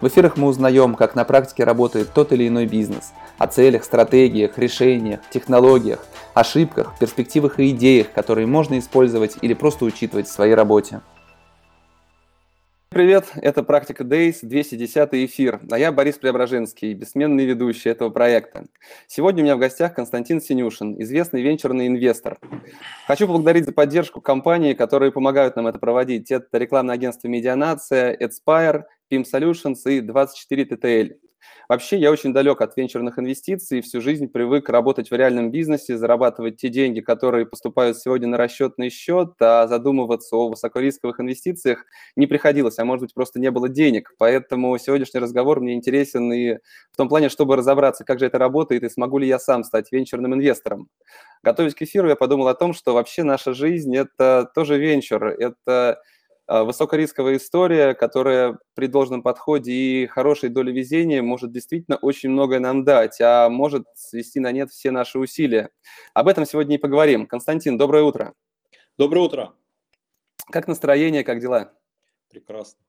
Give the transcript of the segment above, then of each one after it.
в эфирах мы узнаем, как на практике работает тот или иной бизнес, о целях, стратегиях, решениях, технологиях, ошибках, перспективах и идеях, которые можно использовать или просто учитывать в своей работе. Привет, это «Практика Days», 210 эфир, а я Борис Преображенский, бессменный ведущий этого проекта. Сегодня у меня в гостях Константин Синюшин, известный венчурный инвестор. Хочу поблагодарить за поддержку компании, которые помогают нам это проводить. Это рекламное агентство «Медианация», «Эдспайр», PIM Solutions и 24 TTL. Вообще, я очень далек от венчурных инвестиций, всю жизнь привык работать в реальном бизнесе, зарабатывать те деньги, которые поступают сегодня на расчетный счет, а задумываться о высокорисковых инвестициях не приходилось, а может быть, просто не было денег. Поэтому сегодняшний разговор мне интересен и в том плане, чтобы разобраться, как же это работает и смогу ли я сам стать венчурным инвестором. Готовясь к эфиру, я подумал о том, что вообще наша жизнь – это тоже венчур, это высокорисковая история, которая при должном подходе и хорошей доле везения может действительно очень многое нам дать, а может свести на нет все наши усилия. Об этом сегодня и поговорим. Константин, доброе утро. Доброе утро. Как настроение, как дела? Прекрасно.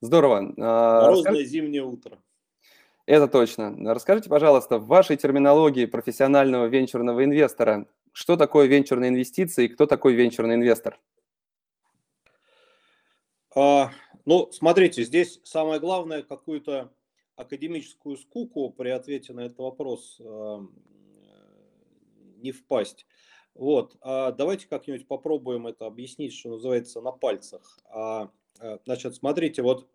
Здорово. А, Морозное Расскажите... зимнее утро. Это точно. Расскажите, пожалуйста, в вашей терминологии профессионального венчурного инвестора, что такое венчурные инвестиции и кто такой венчурный инвестор? А, ну, смотрите, здесь самое главное какую-то академическую скуку при ответе на этот вопрос э, не впасть. Вот, а давайте как-нибудь попробуем это объяснить, что называется, на пальцах. А, значит, смотрите, вот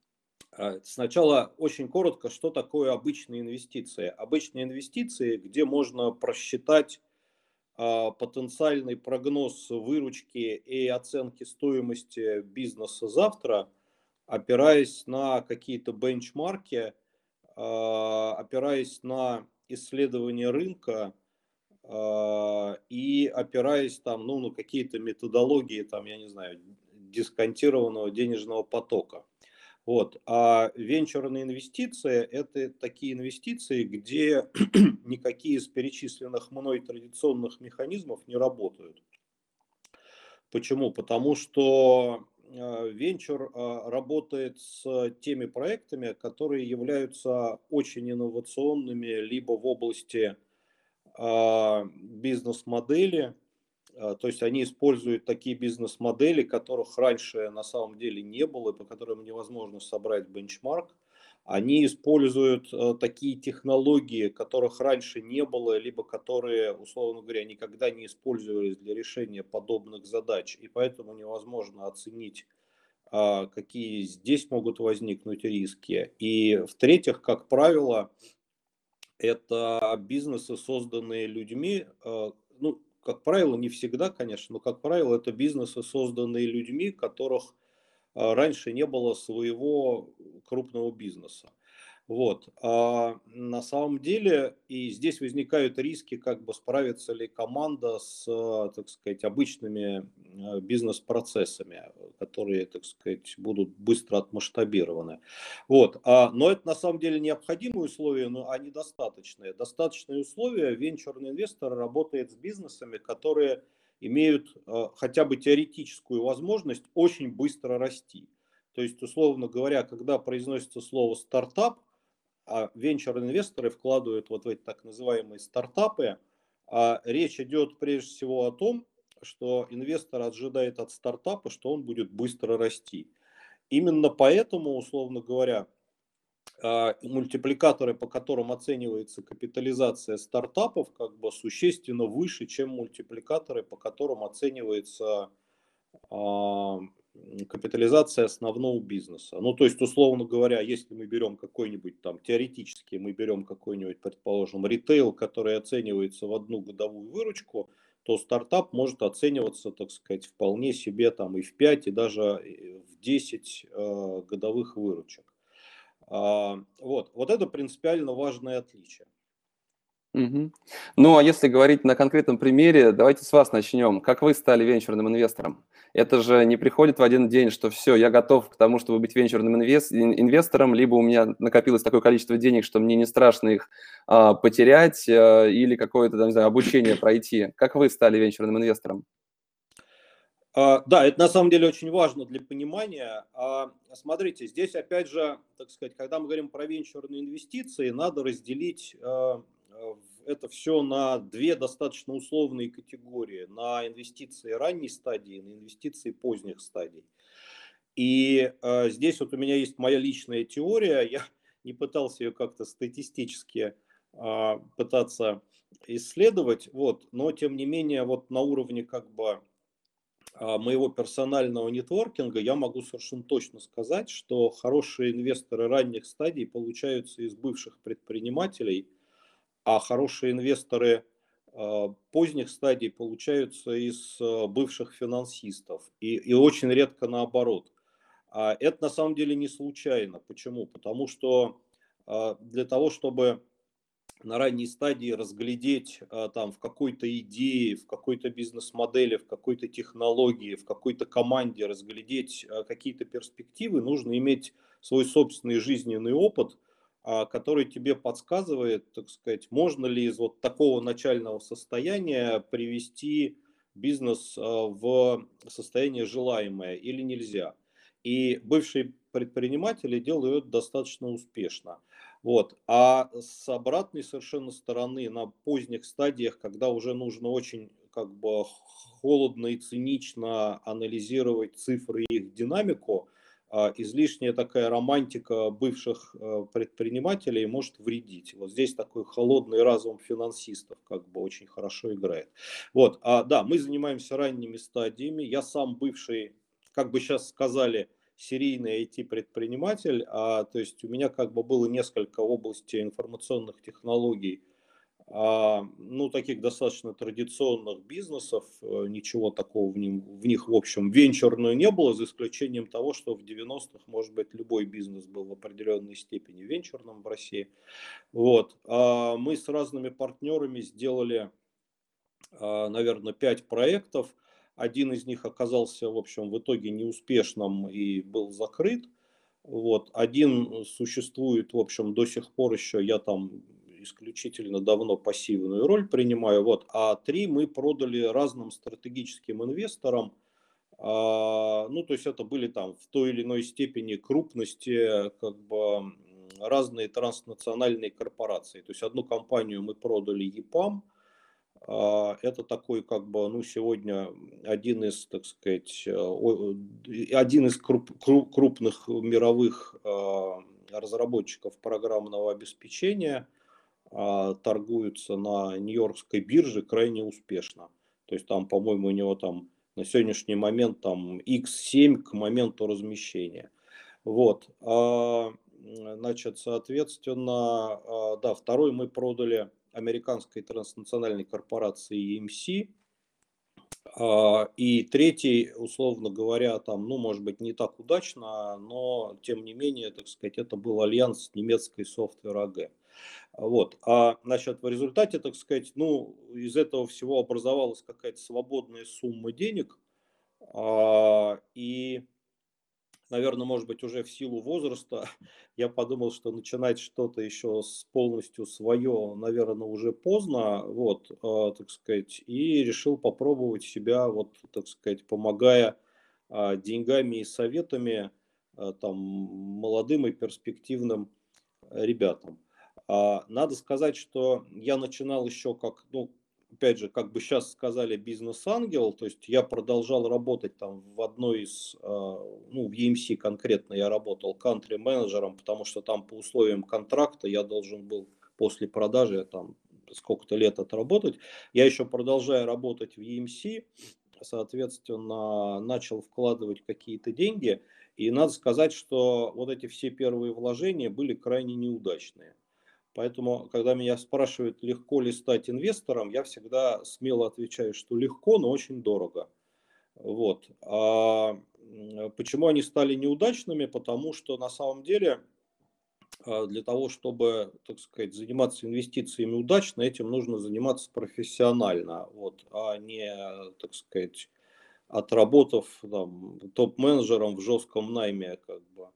сначала очень коротко, что такое обычные инвестиции. Обычные инвестиции, где можно просчитать а, потенциальный прогноз выручки и оценки стоимости бизнеса завтра, опираясь на какие-то бенчмарки, а, опираясь на исследование рынка а, и опираясь там, ну, на какие-то методологии, там, я не знаю, дисконтированного денежного потока. Вот. А венчурные инвестиции – это такие инвестиции, где никакие из перечисленных мной традиционных механизмов не работают. Почему? Потому что а, венчур а, работает с теми проектами, которые являются очень инновационными либо в области а, бизнес-модели, то есть они используют такие бизнес-модели, которых раньше на самом деле не было, и по которым невозможно собрать бенчмарк. Они используют э, такие технологии, которых раньше не было, либо которые, условно говоря, никогда не использовались для решения подобных задач. И поэтому невозможно оценить, а, какие здесь могут возникнуть риски. И в-третьих, как правило, это бизнесы, созданные людьми, э, ну, как правило, не всегда, конечно, но, как правило, это бизнесы, созданные людьми, которых а, раньше не было своего крупного бизнеса. Вот. А на самом деле и здесь возникают риски, как бы справится ли команда с, так сказать, обычными э, бизнес-процессами, которые, так сказать, будут быстро отмасштабированы. Вот. А, но это на самом деле необходимые условия, но они достаточные. Достаточные условия венчурный инвестор работает с бизнесами, которые имеют э, хотя бы теоретическую возможность очень быстро расти. То есть, условно говоря, когда произносится слово стартап, а венчур-инвесторы вкладывают вот в эти так называемые стартапы, а речь идет прежде всего о том, что инвестор ожидает от стартапа, что он будет быстро расти. Именно поэтому, условно говоря, а, мультипликаторы, по которым оценивается капитализация стартапов, как бы существенно выше, чем мультипликаторы, по которым оценивается а, капитализация основного бизнеса. Ну, то есть, условно говоря, если мы берем какой-нибудь там, теоретически мы берем какой-нибудь, предположим, ритейл, который оценивается в одну годовую выручку, то стартап может оцениваться, так сказать, вполне себе там и в 5, и даже в 10 э, годовых выручек. А, вот. вот это принципиально важное отличие. Угу. Ну, а если говорить на конкретном примере, давайте с вас начнем. Как вы стали венчурным инвестором? Это же не приходит в один день, что все, я готов к тому, чтобы быть венчурным инвест, инвестором, либо у меня накопилось такое количество денег, что мне не страшно их а, потерять, а, или какое-то, не знаю, обучение пройти. Как вы стали венчурным инвестором? А, да, это на самом деле очень важно для понимания. А, смотрите, здесь опять же, так сказать, когда мы говорим про венчурные инвестиции, надо разделить а, это все на две достаточно условные категории. На инвестиции ранней стадии, на инвестиции поздних стадий. И э, здесь вот у меня есть моя личная теория. Я не пытался ее как-то статистически э, пытаться исследовать, вот, но тем не менее вот на уровне как бы моего персонального нетворкинга я могу совершенно точно сказать, что хорошие инвесторы ранних стадий получаются из бывших предпринимателей – а хорошие инвесторы а, поздних стадий получаются из а, бывших финансистов и, и очень редко наоборот. А это на самом деле не случайно. Почему? Потому что для того, чтобы на ранней стадии разглядеть там в какой-то идее, в какой-то бизнес-модели, в какой-то технологии, в какой-то команде разглядеть какие-то перспективы, нужно иметь свой собственный жизненный опыт – который тебе подсказывает, так сказать, можно ли из вот такого начального состояния привести бизнес а, в состояние желаемое или нельзя. И бывшие предприниматели делают достаточно успешно. Вот. А с обратной совершенно стороны, на поздних стадиях, когда уже нужно очень как бы холодно и цинично анализировать цифры и их динамику, а, излишняя такая романтика бывших э, предпринимателей может вредить. Вот здесь такой холодный разум финансистов как бы очень хорошо играет. Вот, а, да, мы занимаемся ранними стадиями. Я сам бывший, как бы сейчас сказали, серийный IT-предприниматель, а, то есть у меня как бы было несколько областей информационных технологий, а, ну, таких достаточно традиционных бизнесов, э, ничего такого в, ним, в них, в общем, венчурную не было, за исключением того, что в 90-х, может быть, любой бизнес был в определенной степени венчурным в России. Вот. А мы с разными партнерами сделали, а, наверное, пять проектов. Один из них оказался, в общем, в итоге неуспешным и был закрыт. Вот. Один существует, в общем, до сих пор еще, я там исключительно давно пассивную роль принимаю. Вот. А три мы продали разным стратегическим инвесторам. А, ну, то есть это были там в той или иной степени крупности как бы разные транснациональные корпорации. То есть одну компанию мы продали ЕПАМ, а, это такой, как бы, ну, сегодня один из, так сказать, один из круп, крупных мировых а, разработчиков программного обеспечения – а, торгуются на Нью-Йоркской бирже крайне успешно. То есть там, по-моему, у него там на сегодняшний момент там X7 к моменту размещения. Вот. А, значит, соответственно, а, да, второй мы продали американской транснациональной корпорации EMC. И третий, условно говоря, там, ну, может быть, не так удачно, но, тем не менее, так сказать, это был альянс немецкой Software AG. Вот. А значит, в результате, так сказать, ну, из этого всего образовалась какая-то свободная сумма денег. А, и, наверное, может быть, уже в силу возраста я подумал, что начинать что-то еще с полностью свое, наверное, уже поздно, вот, а, так сказать, и решил попробовать себя, вот, так сказать, помогая а, деньгами и советами а, там молодым и перспективным ребятам. А, надо сказать, что я начинал еще как, ну, опять же, как бы сейчас сказали, бизнес-ангел, то есть я продолжал работать там в одной из, а, ну, в EMC конкретно я работал кантри-менеджером, потому что там по условиям контракта я должен был после продажи там сколько-то лет отработать. Я еще продолжаю работать в EMC, соответственно, начал вкладывать какие-то деньги, и надо сказать, что вот эти все первые вложения были крайне неудачные. Поэтому, когда меня спрашивают, легко ли стать инвестором, я всегда смело отвечаю, что легко, но очень дорого. Вот. А почему они стали неудачными? Потому что на самом деле а, для того, чтобы, так сказать, заниматься инвестициями удачно, этим нужно заниматься профессионально, вот, а не, так сказать, отработав там, топ-менеджером в жестком найме. Как бы.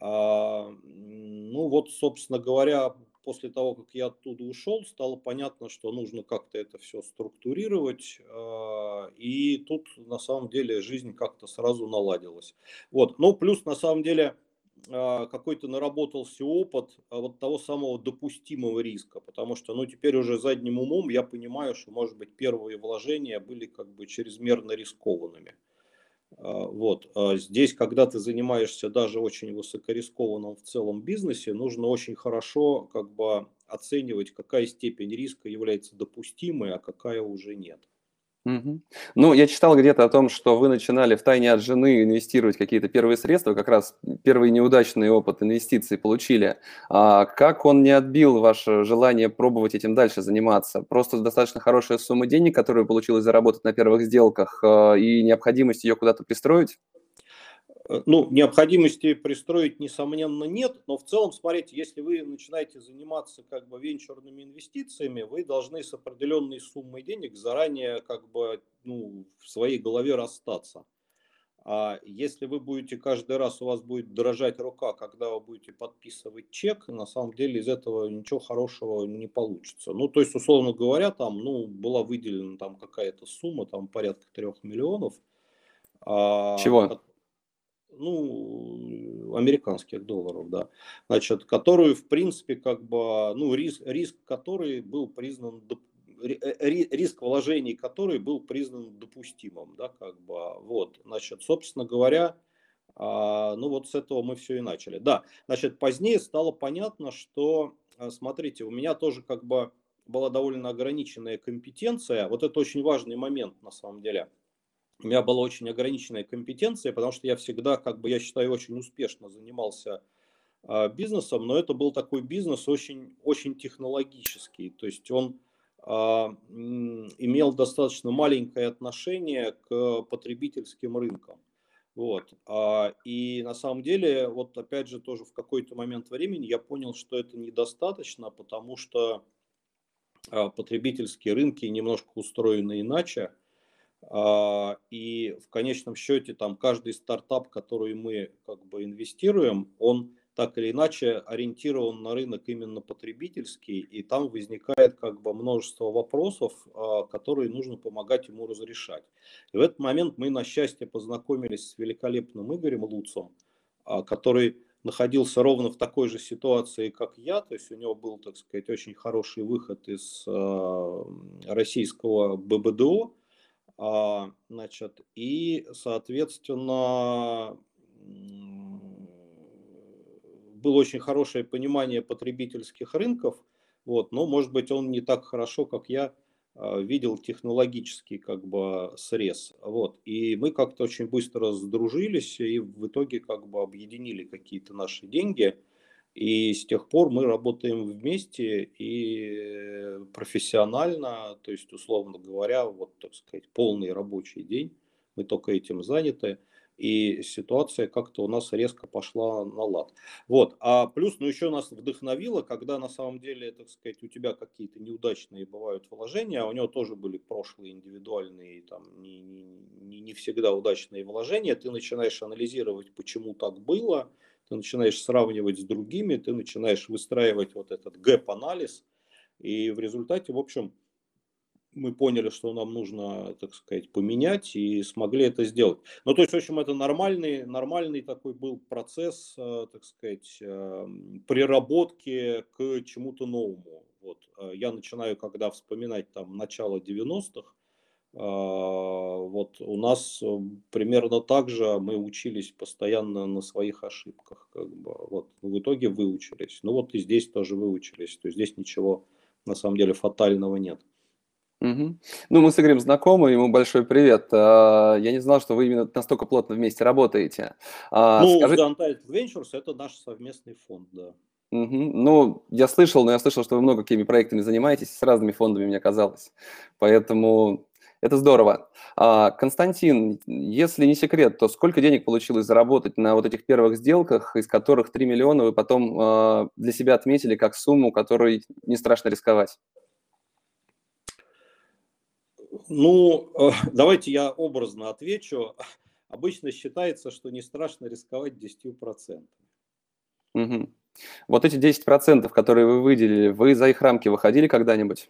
а, ну вот, собственно говоря, после того, как я оттуда ушел, стало понятно, что нужно как-то это все структурировать. А, и тут на самом деле жизнь как-то сразу наладилась. Вот. Ну, плюс на самом деле а, какой-то наработался опыт а, вот того самого допустимого риска, потому что, ну, теперь уже задним умом я понимаю, что, может быть, первые вложения были как бы чрезмерно рискованными. А, вот. Здесь, когда ты занимаешься даже очень высокорискованным в целом бизнесе, нужно очень хорошо как бы оценивать, какая степень риска является допустимой, а какая уже нет. Угу. Ну, я читал где-то о том, что вы начинали в тайне от жены инвестировать какие-то первые средства, как раз первый неудачный опыт инвестиций получили. А как он не отбил ваше желание пробовать этим дальше заниматься? Просто достаточно хорошая сумма денег, которую получилось заработать на первых сделках, а, и необходимость ее куда-то пристроить? Э, ну, необходимости пристроить, несомненно, нет, но в целом, смотрите, если вы начинаете заниматься как бы венчурными инвестициями, вы должны с определенной суммой денег заранее как бы ну, в своей голове расстаться. А если вы будете каждый раз, у вас будет дрожать рука, когда вы будете подписывать чек, на самом деле из этого ничего хорошего не получится. Ну, то есть, условно говоря, там, ну, была выделена там какая-то сумма, там порядка трех миллионов. А Чего? Ну, американских долларов, да, значит, которую, в принципе, как бы, ну, риск, риск который был признан, э, риск вложений который был признан допустимым, да, как бы, вот, значит, собственно говоря, а, ну, вот с этого мы все и начали. Да, значит, позднее стало понятно, что, а, смотрите, у меня тоже, как бы, была довольно ограниченная компетенция, вот это очень важный момент, на самом деле – у меня была очень ограниченная компетенция, потому что я всегда, как бы, я считаю, очень успешно занимался э, бизнесом, но это был такой бизнес очень, очень технологический, то есть он э, имел достаточно маленькое отношение к потребительским рынкам. Вот. А, и на самом деле, вот опять же, тоже в какой-то момент времени я понял, что это недостаточно, потому что потребительские рынки немножко устроены иначе. А, и в конечном счете там каждый стартап, который мы как бы инвестируем, он так или иначе ориентирован на рынок именно потребительский, и там возникает как бы множество вопросов, а, которые нужно помогать ему разрешать. И в этот момент мы, на счастье, познакомились с великолепным Игорем Луцом, а, который находился ровно в такой же ситуации, как я, то есть у него был, так сказать, очень хороший выход из российского ББДО, значит, и, соответственно, было очень хорошее понимание потребительских рынков, вот, но, может быть, он не так хорошо, как я, а, видел технологический как бы срез. Вот. И мы как-то очень быстро сдружились и в итоге как бы объединили какие-то наши деньги – и с тех пор мы работаем вместе и профессионально, то есть, условно говоря, вот, так сказать, полный рабочий день, мы только этим заняты, и ситуация как-то у нас резко пошла на лад. Вот, а плюс, ну, еще нас вдохновило, когда на самом деле, так сказать, у тебя какие-то неудачные бывают вложения, а у него тоже были прошлые индивидуальные, там, не, не, не всегда удачные вложения, ты начинаешь анализировать, почему так было, ты начинаешь сравнивать с другими, ты начинаешь выстраивать вот этот gap-анализ, и в результате, в общем, мы поняли, что нам нужно, так сказать, поменять и смогли это сделать. Ну, то есть, в общем, это нормальный, нормальный такой был процесс, э, так сказать, э, приработки к чему-то новому. Вот. Э, я начинаю, когда вспоминать там начало 90-х, а, вот у нас примерно так же мы учились постоянно на своих ошибках. Как бы. вот. В итоге выучились. Ну вот и здесь тоже выучились. То есть здесь ничего на самом деле фатального нет. Угу. Ну, мы с Игорем знакомы, ему большой привет. А, я не знал, что вы именно настолько плотно вместе работаете. А, ну, Скажи... Untitled Ventures – это наш совместный фонд, да. Угу. Ну, я слышал, но я слышал, что вы много какими проектами занимаетесь, с разными фондами, мне казалось. Поэтому Это здорово. А, Константин, если не секрет, то сколько денег получилось заработать на вот этих первых сделках, из которых 3 миллиона вы потом а, для себя отметили как сумму, которой не страшно рисковать? Ну, э, давайте я образно отвечу. Обычно считается, что не страшно рисковать 10%. Угу. Вот эти 10%, которые вы выделили, вы за их рамки выходили когда-нибудь?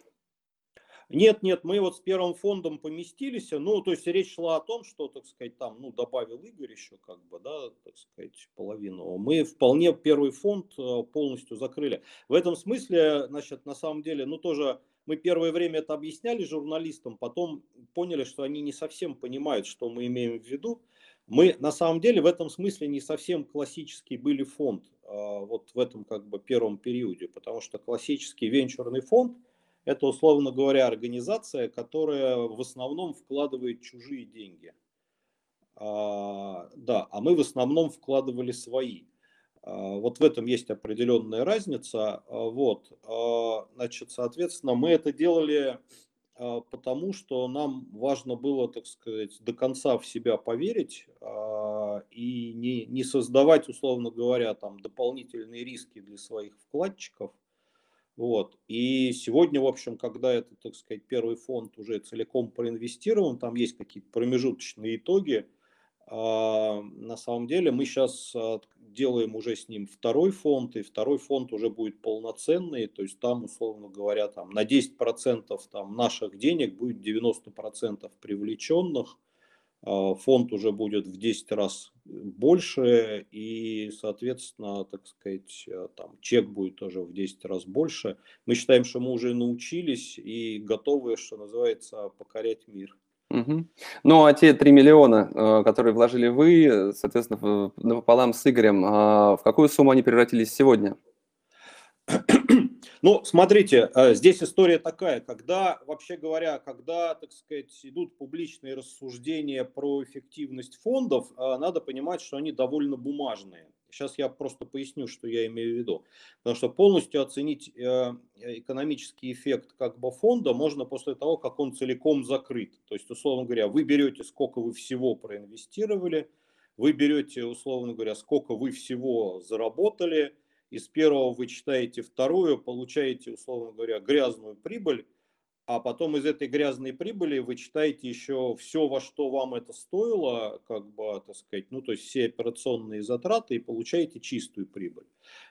Нет, нет, мы вот с первым фондом поместились, ну, то есть речь шла о том, что, так сказать, там, ну, добавил Игорь еще, как бы, да, так сказать, половину. Мы вполне первый фонд э, полностью закрыли. В этом смысле, значит, на самом деле, ну, тоже мы первое время это объясняли журналистам, потом поняли, что они не совсем понимают, что мы имеем в виду. Мы на самом деле в этом смысле не совсем классический были фонд а, вот в этом как бы первом периоде, потому что классический венчурный фонд – это, условно говоря, организация, которая в основном вкладывает чужие деньги. А, да, а мы в основном вкладывали свои. А, вот в этом есть определенная разница. А, вот, а, значит, соответственно, мы это делали а, потому, что нам важно было, так сказать, до конца в себя поверить а, и не, не создавать, условно говоря, там дополнительные риски для своих вкладчиков вот. И сегодня, в общем, когда это, так сказать, первый фонд уже целиком проинвестирован, там есть какие-то промежуточные итоги, а, на самом деле мы сейчас а, делаем уже с ним второй фонд, и второй фонд уже будет полноценный, то есть там, условно говоря, там на 10% там, наших денег будет 90% привлеченных, фонд уже будет в 10 раз больше, и, соответственно, так сказать, э, там чек будет тоже в 10 раз больше. Мы считаем, что мы уже научились и готовы, что называется, покорять мир. Угу. Ну, а те 3 миллиона, э, которые вложили вы, соответственно, напополам с Игорем, а в какую сумму они превратились сегодня? Ну, смотрите, э, здесь история такая, когда, вообще говоря, когда, так сказать, идут публичные рассуждения про эффективность фондов, э, надо понимать, что они довольно бумажные. Сейчас я просто поясню, что я имею в виду. Потому что полностью оценить э, экономический эффект как бы фонда можно после того, как он целиком закрыт. То есть, условно говоря, вы берете, сколько вы всего проинвестировали, вы берете, условно говоря, сколько вы всего заработали – из первого вы читаете вторую, получаете, условно говоря, грязную прибыль, а потом из этой грязной прибыли вы читаете еще все, во что вам это стоило, как бы, так сказать, ну, то есть все операционные затраты и получаете чистую прибыль.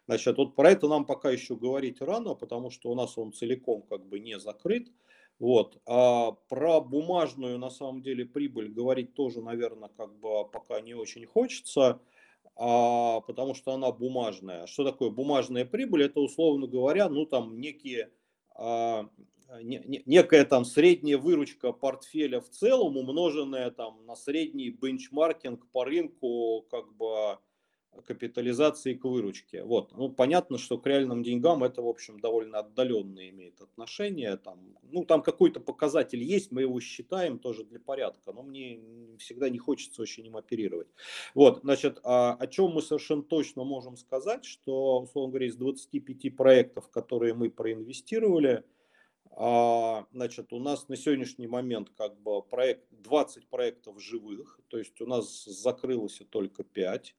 Значит, вот про это нам пока еще говорить рано, потому что у нас он целиком как бы не закрыт. Вот. А про бумажную, на самом деле, прибыль говорить тоже, наверное, как бы пока не очень хочется а, потому что она бумажная. Что такое бумажная прибыль? Это, условно говоря, ну там некие, а, не, не, некая там средняя выручка портфеля в целом, умноженная там на средний бенчмаркинг по рынку, как бы капитализации к выручке. Вот. Ну, понятно, что к реальным деньгам это, в общем, довольно отдаленно имеет отношение. Там, ну, там какой-то показатель есть, мы его считаем тоже для порядка, но мне всегда не хочется очень им оперировать. Вот, значит, а, о чем мы совершенно точно можем сказать, что, условно говоря, из 25 проектов, которые мы проинвестировали, а, значит, у нас на сегодняшний момент как бы проект, 20 проектов живых, то есть у нас закрылось только 5.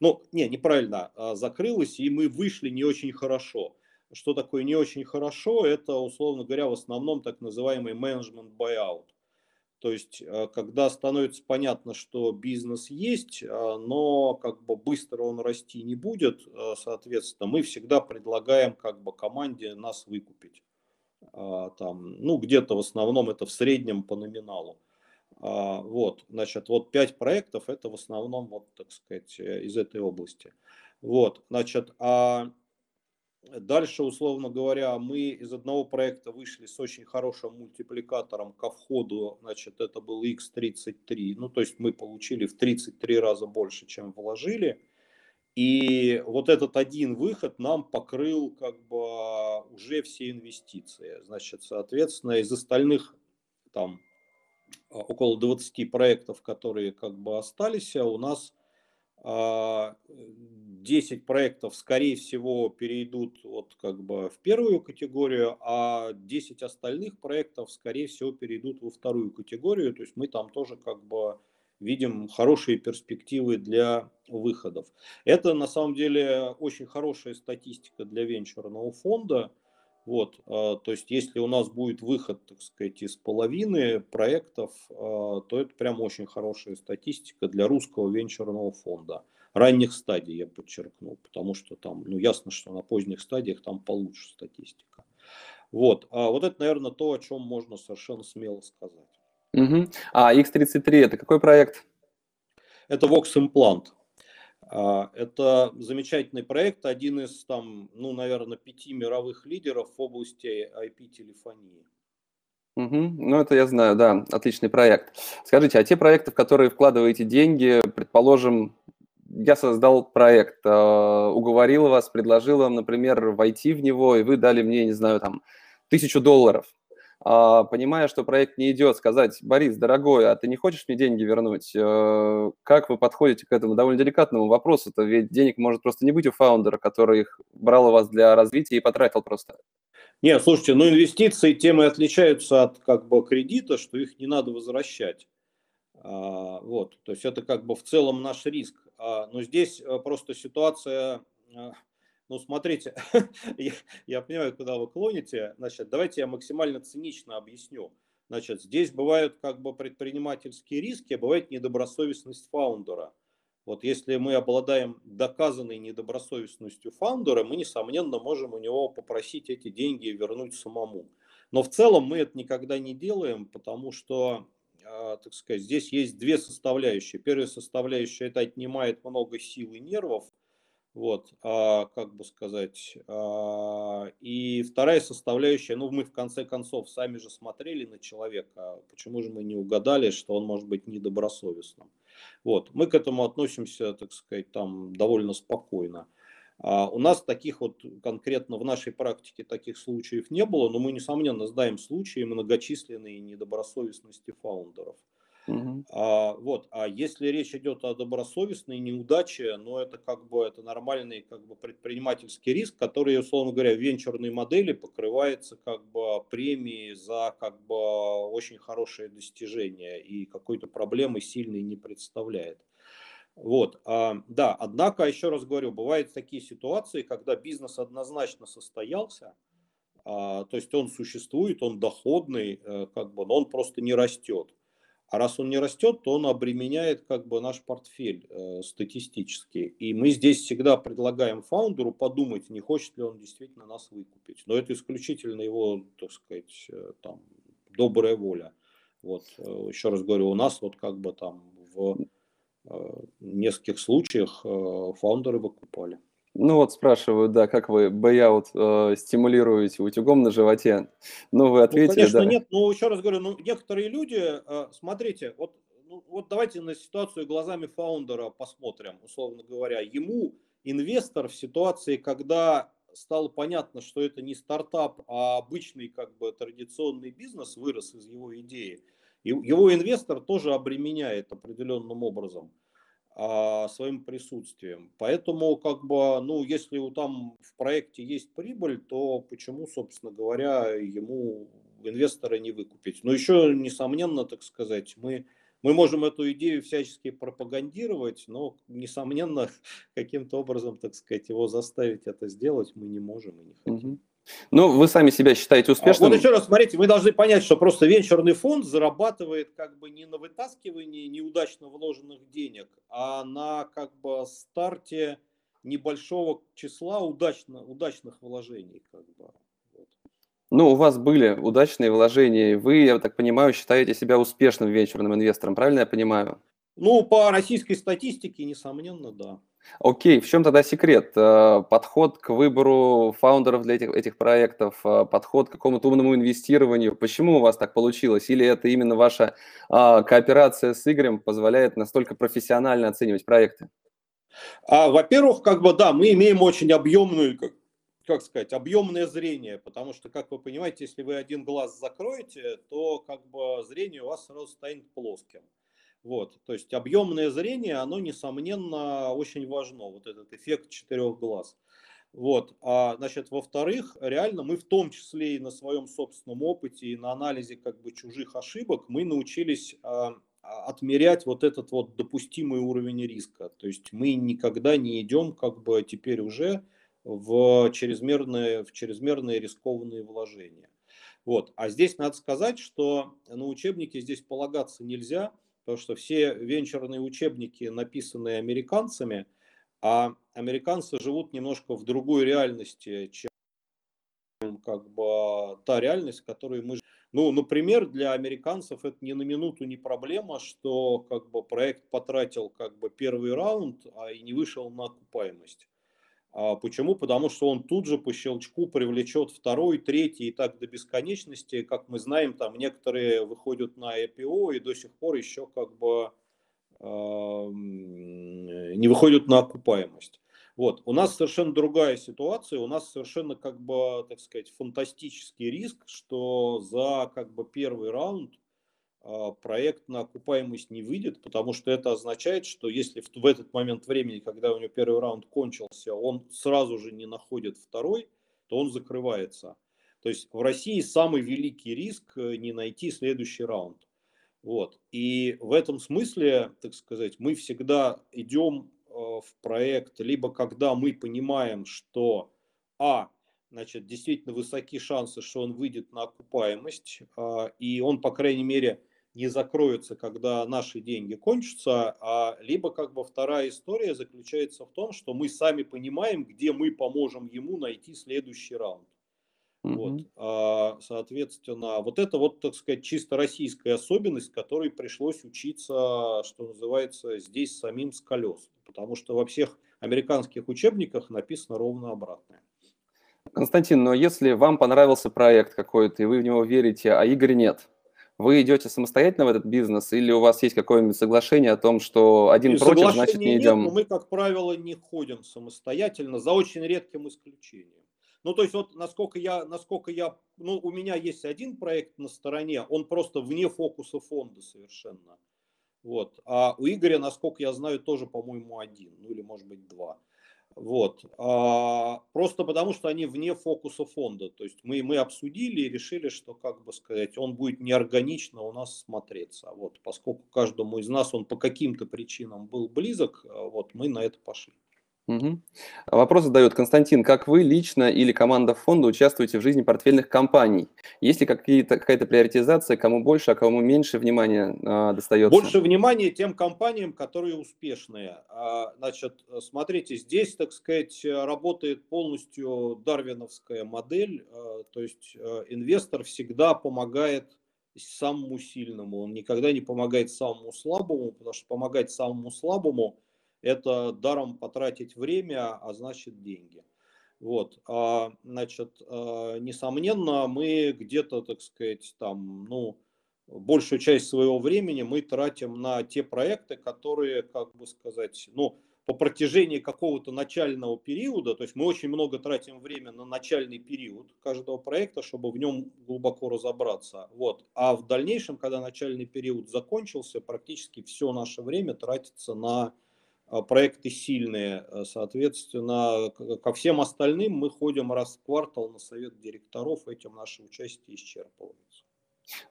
Ну, не, неправильно, а, закрылось, и мы вышли не очень хорошо. Что такое не очень хорошо? Это, условно говоря, в основном так называемый менеджмент buyout. То есть, а, когда становится понятно, что бизнес есть, а, но как бы быстро он расти не будет, соответственно, мы всегда предлагаем как бы команде нас выкупить. Там, ну, где-то в основном это в среднем по номиналу. А, вот, значит, вот пять проектов, это в основном, вот, так сказать, э, из этой области. Вот, значит, а дальше, условно говоря, мы из одного проекта вышли с очень хорошим мультипликатором ко входу, значит, это был X33, ну, то есть мы получили в 33 раза больше, чем вложили. И вот этот один выход нам покрыл как бы уже все инвестиции. Значит, соответственно, из остальных там около 20 проектов, которые как бы остались, а у нас 10 а, проектов, скорее всего, перейдут вот как бы в первую категорию, а 10 остальных проектов, скорее всего, перейдут во вторую категорию. То есть мы там тоже как бы видим хорошие перспективы для выходов. Это на самом деле очень хорошая статистика для венчурного фонда. Вот, а, то есть, если у нас будет выход, так сказать, из половины проектов, а, то это прям очень хорошая статистика для русского венчурного фонда. Ранних стадий, я подчеркну, потому что там, ну, ясно, что на поздних стадиях там получше статистика. Вот, а вот это, наверное, то, о чем можно совершенно смело сказать. Угу. А X33 это какой проект? Это Vox Implant. А, это замечательный проект, один из там, ну, наверное, пяти мировых лидеров в области IP-телефонии. Угу. Ну, это я знаю, да, отличный проект. Скажите, а те проекты, в которые вкладываете деньги, предположим, я создал проект, а, уговорил вас, предложил вам, например, войти в него, и вы дали мне, не знаю, там, тысячу долларов понимая, что проект не идет, сказать, Борис, дорогой, а ты не хочешь мне деньги вернуть? Э, как вы подходите к этому довольно деликатному вопросу-то? Ведь денег может просто не быть у фаундера, который их брал у вас для развития и потратил просто. Нет, слушайте, ну инвестиции тем и отличаются от как бы кредита, что их не надо возвращать. А, вот, то есть это как бы в целом наш риск. А, но здесь э, просто ситуация э, ну, смотрите, я, я понимаю, куда вы клоните. Значит, давайте я максимально цинично объясню. Значит, здесь бывают как бы предпринимательские риски, а бывает недобросовестность фаундера. Вот если мы обладаем доказанной недобросовестностью фаундера, мы, несомненно, можем у него попросить эти деньги вернуть самому. Но в целом мы это никогда не делаем, потому что, а, так сказать, здесь есть две составляющие. Первая составляющая – это отнимает много сил и нервов, вот, а, как бы сказать. А, и вторая составляющая, ну, мы в конце концов сами же смотрели на человека, почему же мы не угадали, что он может быть недобросовестным. Вот, мы к этому относимся, так сказать, там довольно спокойно. А у нас таких вот конкретно в нашей практике таких случаев не было, но мы, несомненно, знаем случаи многочисленные недобросовестности фаундеров. А, вот, а если речь идет о добросовестной неудаче, ну это как бы это нормальный как бы предпринимательский риск, который, условно говоря, в венчурной модели покрывается как бы премией за как бы очень хорошее достижение и какой-то проблемы сильной не представляет. Вот, а, да, однако, еще раз говорю, бывают такие ситуации, когда бизнес однозначно состоялся, а, то есть он существует, он доходный, э, как бы, но он просто не растет. А раз он не растет, то он обременяет как бы наш портфель э, статистически. И мы здесь всегда предлагаем фаундеру подумать, не хочет ли он действительно нас выкупить. Но это исключительно его, так сказать, э, там, добрая воля. Вот, э, еще раз говорю, у нас вот как бы там в э, нескольких случаях э, founder ы выкупали. Ну вот спрашивают, да, как вы buyout э, стимулируете утюгом на животе? Ну, вы ну, ответили, ну, конечно, да. нет. Ну, еще раз говорю, ну, некоторые люди, э, смотрите, вот, ну, вот давайте на ситуацию глазами founder а посмотрим, условно говоря. Ему инвестор в ситуации, когда стало понятно, что это не стартап, а обычный как бы традиционный бизнес вырос из его идеи, его инвестор тоже обременяет определенным образом а, своим присутствием. Поэтому, как бы, ну, если там в проекте есть прибыль, то почему, собственно говоря, ему инвестора не выкупить? Но еще, несомненно, так сказать, мы, мы можем эту идею всячески пропагандировать, но, несомненно, каким-то образом, так сказать, его заставить это сделать мы не можем и не хотим. Ну, вы сами себя считаете успешным. А вот еще раз, смотрите, мы должны понять, что просто венчурный фонд зарабатывает как бы не на вытаскивании неудачно вложенных денег, а на как бы старте небольшого числа удачно, удачных вложений. Как бы. Ну, у вас были удачные вложения, вы, я так понимаю, считаете себя успешным венчурным инвестором, правильно я понимаю? Ну, по российской статистике, несомненно, да. Окей, в чем тогда секрет? Э, подход к выбору фаундеров для этих, этих проектов, э, подход к какому-то умному инвестированию. Почему у вас так получилось? Или это именно ваша а, кооперация с Игорем позволяет настолько профессионально оценивать проекты? А, во-первых, как бы да, мы имеем очень объемную, как, как сказать, объемное зрение, потому что, как вы понимаете, если вы один глаз закроете, то как бы зрение у вас сразу станет плоским. Вот, то есть объемное зрение, оно, несомненно, очень важно, вот этот эффект четырех глаз. Вот. А, значит, во-вторых, реально мы в том числе и на своем собственном опыте, и на анализе как бы чужих ошибок мы научились а, отмерять вот этот вот допустимый уровень риска. То есть мы никогда не идем как бы теперь уже в чрезмерные, в чрезмерные рискованные вложения. Вот. А здесь надо сказать, что на учебники здесь полагаться нельзя, потому что все венчурные учебники, написанные американцами, а американцы живут немножко в другой реальности, чем как бы та реальность, в которой мы ну, например, для американцев это ни на минуту не проблема, что как бы проект потратил как бы первый раунд, а и не вышел на окупаемость. А почему? Потому что он тут же по щелчку привлечет второй, третий и так до бесконечности. Как мы знаем, там некоторые выходят на IPO и до сих пор еще как бы э, не выходят на окупаемость. Вот. У нас совершенно другая ситуация, у нас совершенно, как бы, так сказать, фантастический риск, что за как бы первый раунд проект на окупаемость не выйдет, потому что это означает, что если в, в этот момент времени, когда у него первый раунд кончился, он сразу же не находит второй, то он закрывается. То есть в России самый великий риск э, не найти следующий раунд. Вот. И в этом смысле, так сказать, мы всегда идем э, в проект, либо когда мы понимаем, что А, значит, действительно высоки шансы, что он выйдет на окупаемость, а, и он, по крайней мере, не закроется, когда наши деньги кончатся, а либо как бы вторая история заключается в том, что мы сами понимаем, где мы поможем ему найти следующий раунд. Mm-hmm. Вот, а, соответственно, вот это вот, так сказать, чисто российская особенность, которой пришлось учиться, что называется, здесь самим с колес, потому что во всех американских учебниках написано ровно обратное. Константин, но если вам понравился проект какой-то, и вы в него верите, а Игорь нет, вы идете самостоятельно в этот бизнес или у вас есть какое-нибудь соглашение о том, что один и против, значит не идем? Нет, мы, как правило, не ходим самостоятельно, за очень редким исключением. Ну, то есть вот насколько я, насколько я, ну, у меня есть один проект на стороне, он просто вне фокуса фонда совершенно. Вот. А у Игоря, насколько я знаю, тоже, по-моему, один, ну или может быть два. Вот. А, просто потому, что они вне фокуса фонда. То есть мы, мы обсудили и решили, что, как бы сказать, он будет неорганично у нас смотреться. Вот. Поскольку каждому из нас он по каким-то причинам был близок, вот мы на это пошли. Угу. Вопрос задает Константин. Как вы лично или команда фонда участвуете в жизни портфельных компаний? Есть ли какая-то приоритизация, кому больше, а кому меньше внимания э, достается? Больше внимания тем компаниям, которые успешные. А, значит, смотрите, здесь, так сказать, работает полностью дарвиновская модель. А, то есть э, инвестор всегда помогает самому сильному. Он никогда не помогает самому слабому, потому что помогать самому слабому – это даром потратить время, а значит деньги. Вот, а, значит, а, несомненно, мы где-то, так сказать, там, ну, большую часть своего времени мы тратим на те проекты, которые, как бы сказать, ну, по протяжении какого-то начального периода, то есть мы очень много тратим время на начальный период каждого проекта, чтобы в нем глубоко разобраться. Вот. А в дальнейшем, когда начальный период закончился, практически все наше время тратится на проекты сильные. Э, соответственно, ко всем остальным мы ходим раз в квартал на совет директоров, этим наше участие исчерпывается.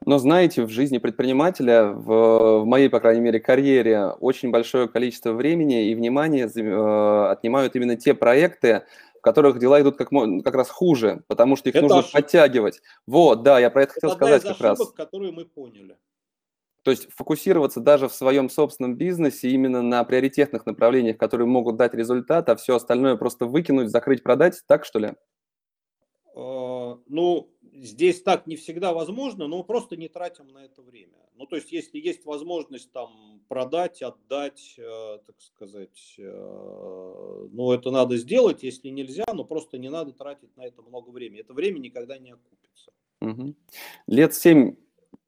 Но знаете, в жизни предпринимателя, в, в моей, по крайней мере, карьере, очень большое количество времени и внимания э, отнимают именно те проекты, в которых дела идут как, как раз хуже, потому что их это нужно ошибка. подтягивать. Вот, да, я про это, это хотел сказать как ошибок, раз. которые мы поняли. То есть фокусироваться даже в своем собственном бизнесе именно на приоритетных направлениях, которые могут дать результат, а все остальное просто выкинуть, закрыть, продать, так что ли? А, ну, здесь так не всегда возможно, но просто не тратим на это время. Ну, то есть, если есть возможность там продать, отдать, э, так сказать, э, ну, это надо сделать, если нельзя, но просто не надо тратить на это много времени. Это время никогда не окупится. Угу. Лет семь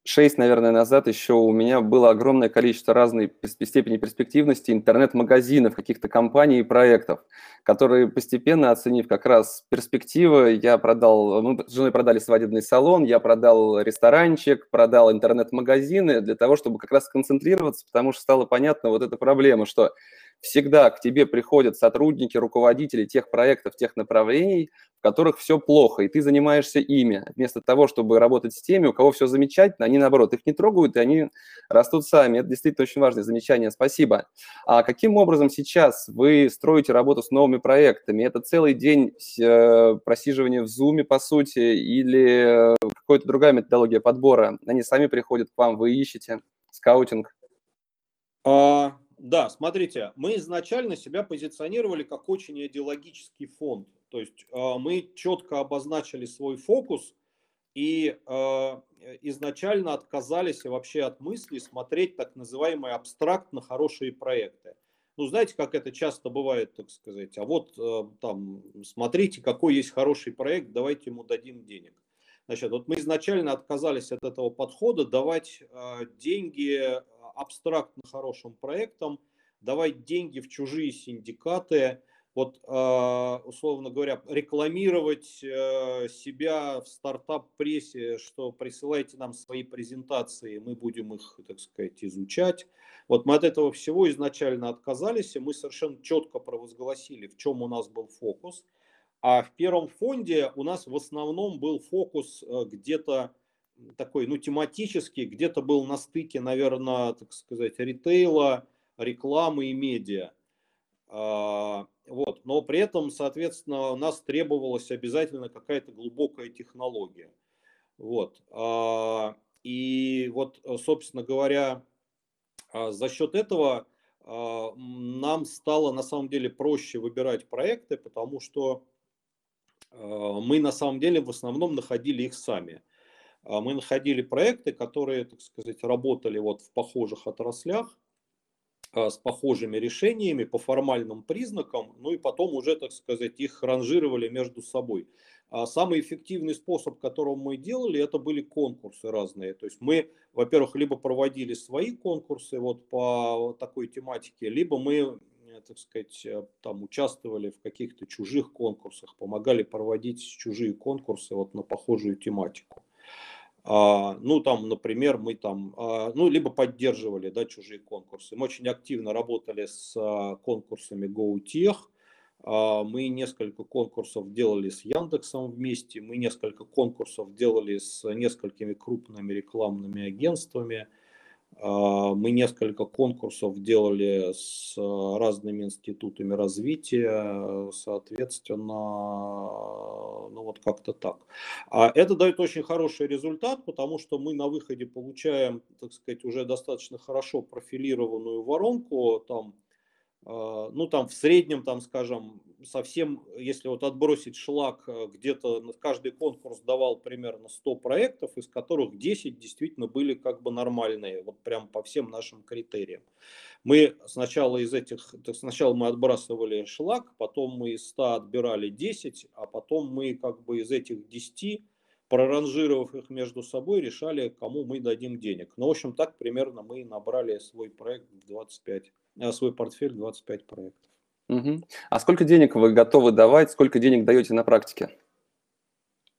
шесть, наверное, назад еще у меня было огромное количество разной степени перспективности интернет-магазинов, каких-то компаний и проектов, которые постепенно, оценив как раз перспективы, я продал, мы с женой продали свадебный салон, я продал ресторанчик, продал интернет-магазины для того, чтобы как раз сконцентрироваться, потому что стало понятно вот эта проблема, что всегда к тебе приходят сотрудники, руководители тех проектов, тех направлений, в которых все плохо, и ты занимаешься ими. Вместо того, чтобы работать с теми, у кого все замечательно, они, наоборот, их не трогают, и они растут сами. Это действительно очень важное замечание. Спасибо. А каким образом сейчас вы строите работу с новыми проектами? Это целый день э, просиживания в Zoom, по сути, или какая-то другая методология подбора? Они сами приходят к вам, вы ищете скаутинг? А, да, смотрите, мы изначально себя позиционировали как очень идеологический фонд. То есть э, мы четко обозначили свой фокус и э, изначально отказались вообще от мысли смотреть так называемые абстрактно хорошие проекты. Ну, знаете, как это часто бывает, так сказать, а вот э, там, смотрите, какой есть хороший проект, давайте ему дадим денег. Значит, вот мы изначально отказались от этого подхода давать деньги абстрактно хорошим проектам, давать деньги в чужие синдикаты, вот, а, условно говоря, рекламировать э, себя в стартап-прессе, что присылайте нам свои презентации, мы будем их, так сказать, изучать. Вот мы от этого всего изначально отказались, и мы совершенно четко провозгласили, в чем у нас был фокус. А в первом фонде у нас в основном был фокус э, где-то такой, ну, тематический, где-то был на стыке, наверное, так сказать, ритейла, рекламы и медиа. А, вот. Но при этом, соответственно, у нас требовалась обязательно какая-то глубокая технология. Вот. А, и вот, собственно говоря, а, за счет этого нам стало на самом деле проще выбирать проекты, потому что мы на самом деле в основном находили их сами. А мы находили проекты, которые, так сказать, работали вот в похожих отраслях, а, с похожими решениями по формальным признакам, ну и потом уже, так сказать, их ранжировали между собой. А самый эффективный способ, которым мы делали, это были конкурсы разные. То есть мы, во-первых, либо проводили свои конкурсы вот по такой тематике, либо мы, так сказать, там участвовали в каких-то чужих конкурсах, помогали проводить чужие конкурсы вот на похожую тематику. А, ну, там, например, мы там, а, ну, либо поддерживали, да, чужие конкурсы. Мы очень активно работали с а, конкурсами GoTech. Мы несколько конкурсов делали с Яндексом вместе, мы несколько конкурсов делали с несколькими крупными рекламными агентствами. А, мы несколько конкурсов делали с а, разными институтами развития, соответственно, ну вот как-то так. А это дает очень хороший результат, потому что мы на выходе получаем, так сказать, уже достаточно хорошо профилированную воронку, там ну там в среднем, там скажем, совсем, если вот отбросить шлак, э, где-то каждый конкурс давал примерно 100 проектов, из которых 10 действительно были как бы нормальные, вот прям по всем нашим критериям. Мы сначала из этих, сначала мы отбрасывали шлак, потом мы из 100 отбирали 10, а потом мы как бы из этих 10 проранжировав их между собой, решали, кому мы дадим денег. Ну, в общем, так примерно мы набрали свой проект в 25 Э, свой портфель 25 проектов. Угу. А сколько денег вы готовы давать, сколько денег даете на практике?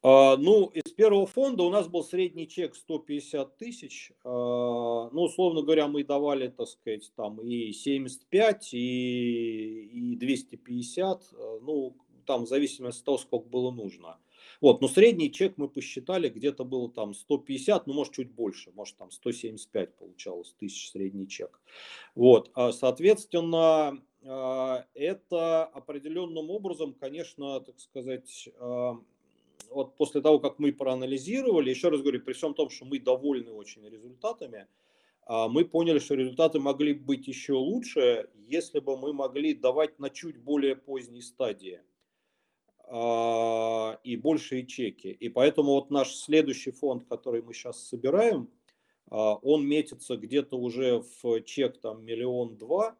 А, ну, из первого фонда у нас был средний чек 150 тысяч. А, ну, условно говоря, мы давали, так сказать, там и 75, и, и 250. А, ну, там в зависимости от того, сколько было нужно. Вот, но средний чек мы посчитали, где-то было там 150, ну, может, чуть больше, может, там 175 получалось тысяч средний чек. Вот, а, соответственно, а, это определенным образом, конечно, так сказать, а, вот после того, как мы проанализировали, еще раз говорю, при всем том, что мы довольны очень результатами, мы поняли, что результаты могли быть еще лучше, если бы мы могли давать на чуть более поздней стадии. А, и большие чеки. И поэтому вот наш следующий фонд, который мы сейчас собираем, а, он метится где-то уже в чек там миллион два,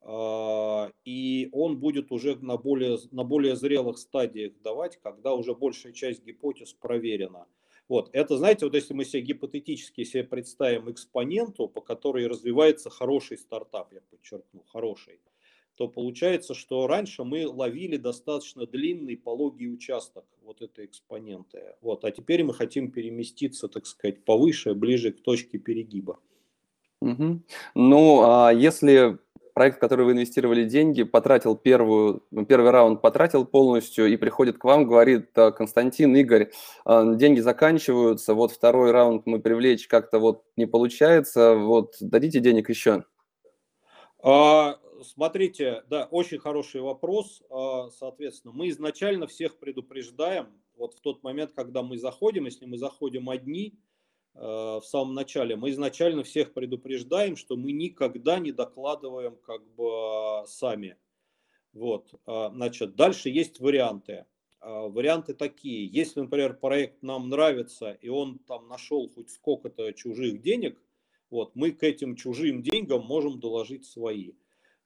а, и он будет уже на более, на более зрелых стадиях давать, когда уже большая часть гипотез проверена. Вот, это, знаете, вот если мы себе гипотетически себе представим экспоненту, по которой развивается хороший стартап, я подчеркну, хороший, то получается, что раньше мы ловили достаточно длинный пологий участок вот этой экспоненты. Вот, а теперь мы хотим переместиться, так сказать, повыше, ближе к точке перегиба. Угу. Ну, а если проект, в который вы инвестировали деньги, потратил первую, первый раунд, потратил полностью и приходит к вам, говорит «А, Константин, Игорь, а, деньги заканчиваются, вот второй раунд мы привлечь как-то вот не получается, вот дадите денег еще? А, смотрите, да, очень хороший вопрос. А, соответственно, мы изначально всех предупреждаем, вот в тот момент, когда мы заходим, если мы заходим одни, Э, в самом начале, мы изначально всех предупреждаем, что мы никогда не докладываем как бы сами. Вот, а, значит, дальше есть варианты. А, варианты такие. Если, например, проект нам нравится, и он там нашел хоть сколько-то чужих денег, вот, мы к этим чужим деньгам можем доложить свои.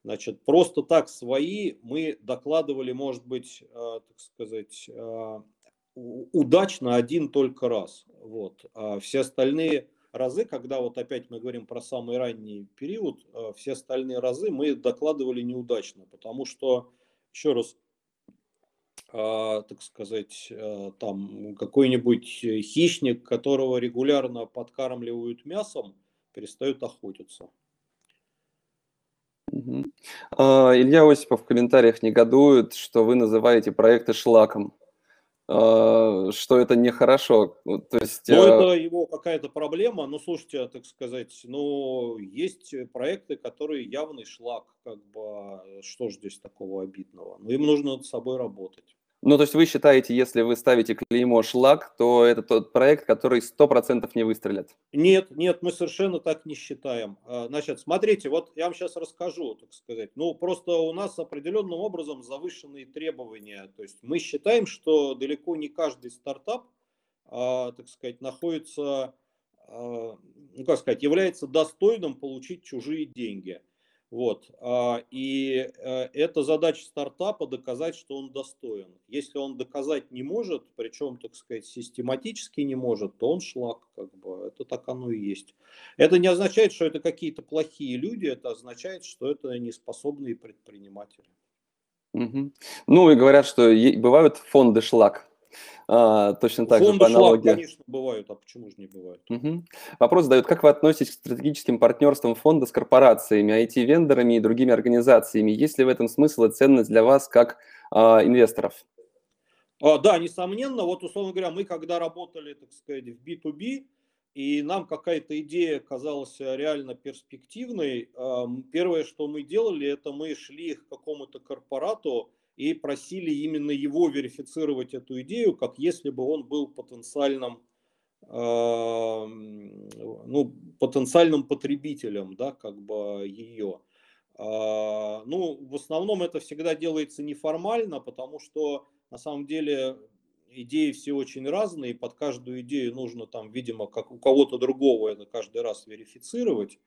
Значит, просто так свои мы докладывали, может быть, э, так сказать, э, удачно один только раз. Вот. А все остальные разы, когда вот опять мы говорим про самый ранний период, а, все остальные разы мы докладывали неудачно, потому что, еще раз, а, так сказать, а, там какой-нибудь хищник, которого регулярно подкармливают мясом, перестает охотиться. Илья Осипов в комментариях негодует, что вы называете проекты шлаком. А, что это нехоро. То есть, ну, это его какая-то проблема. Ну, слушайте, так сказать, ну, есть проекты, которые явный шлак, как бы, что же здесь такого обидного? Ну, им нужно над собой работать. Ну, то есть вы считаете, если вы ставите клеймо «шлак», то это тот проект, который 100% не выстрелит? Нет, нет, мы совершенно так не считаем. А, значит, смотрите, вот я вам сейчас расскажу, так сказать. Ну, просто у нас определенным образом завышенные требования. То есть мы считаем, что далеко не каждый стартап, а, так сказать, находится, а, ну, как сказать, является достойным получить чужие деньги. Вот. А, и э, это задача стартапа доказать, что он достоин. Если он доказать не может, причем, так сказать, систематически не может, то он шлак, как бы. Это так оно и есть. Это не означает, что это какие-то плохие люди, это означает, что это неспособные предприниматели. Угу. Ну и говорят, что бывают фонды шлак. А, точно так Фонды же по аналогии. Шлак, конечно, бывают, а почему же не бывают? Угу. Вопрос задают, как вы относитесь к стратегическим партнерствам фонда с корпорациями, IT-вендорами и другими организациями? Есть ли в этом смысл и ценность для вас как а, инвесторов? А, да, несомненно. Вот, условно говоря, мы когда работали, так сказать, в B2B, и нам какая-то идея казалась реально перспективной, первое, что мы делали, это мы шли к какому-то корпорату, и просили именно его верифицировать эту идею, как если бы он был потенциальным, э, ну, потенциальным потребителем, да, как бы ее. Э, ну, в основном это всегда делается неформально, потому что на самом деле идеи все очень разные, и под каждую идею нужно там, видимо, как у кого-то другого это каждый раз верифицировать.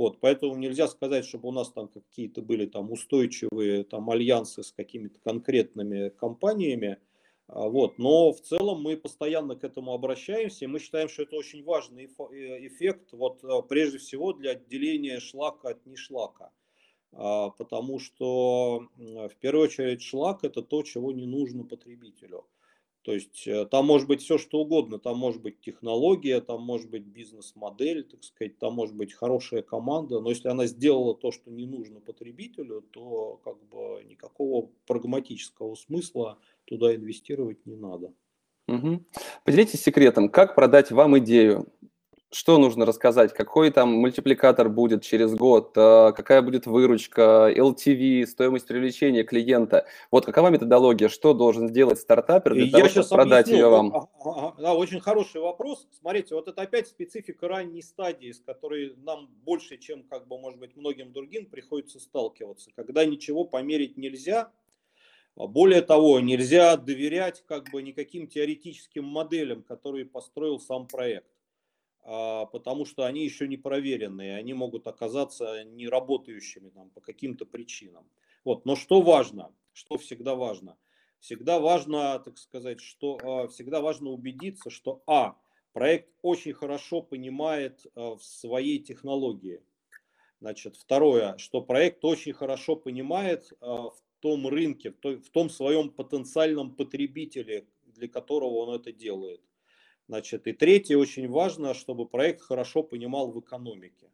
Вот, поэтому нельзя сказать, чтобы у нас там какие-то были там устойчивые там альянсы с какими-то конкретными компаниями. А, вот, но в целом мы постоянно к этому обращаемся, и мы считаем, что это очень важный э, эффект, вот а, прежде всего для отделения шлака от нешлака. А, потому что в первую очередь шлак это то, чего не нужно потребителю. То есть э, там может быть все что угодно, там может быть технология, там может быть бизнес-модель, так сказать, там может быть хорошая команда, но если она сделала то, что не нужно потребителю, то как бы никакого прагматического смысла туда инвестировать не надо. Угу. Поделитесь секретом, как продать вам идею? Что нужно рассказать? Какой там мультипликатор будет через год? А, какая будет выручка, LTV, стоимость привлечения клиента? Вот какова методология? Что должен сделать стартапер для Я того, чтобы продать объясню. ее вам? Да, очень хороший вопрос. Смотрите, вот это опять специфика ранней стадии, с которой нам больше, чем, как бы, может быть, многим другим приходится сталкиваться. Когда ничего померить нельзя, а более того, нельзя доверять как бы никаким теоретическим моделям, которые построил сам проект. А, потому что они еще не проверенные, они могут оказаться не работающими там, по каким-то причинам. Вот. Но что важно, что всегда важно? Всегда важно, так сказать, что а, всегда важно убедиться, что а, проект очень хорошо понимает в своей технологии. Значит, второе, что проект очень хорошо понимает в том рынке, в том своем потенциальном потребителе, для которого он это делает. Значит, и третье, очень важно, чтобы проект хорошо понимал в экономике.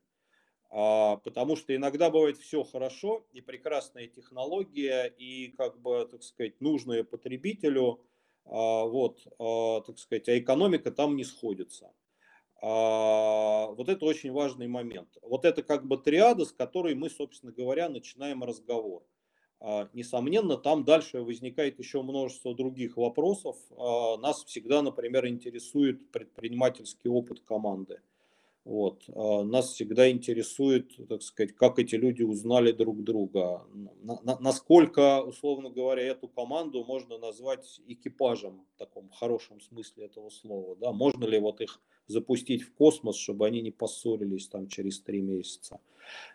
А, потому что иногда бывает все хорошо, и прекрасная технология, и, как бы, так сказать, нужная потребителю, а, вот, а, так сказать, а экономика там не сходится. Вот это очень важный момент. Вот это как бы триада, с которой мы, собственно говоря, начинаем разговор. Несомненно, там дальше возникает еще множество других вопросов. Нас всегда, например, интересует предпринимательский опыт команды. Вот. А, нас всегда интересует, так сказать, как эти люди узнали друг друга. Насколько, условно говоря, эту команду можно назвать экипажем в таком хорошем смысле этого слова. Да? Можно ли вот их запустить в космос, чтобы они не поссорились там через три месяца.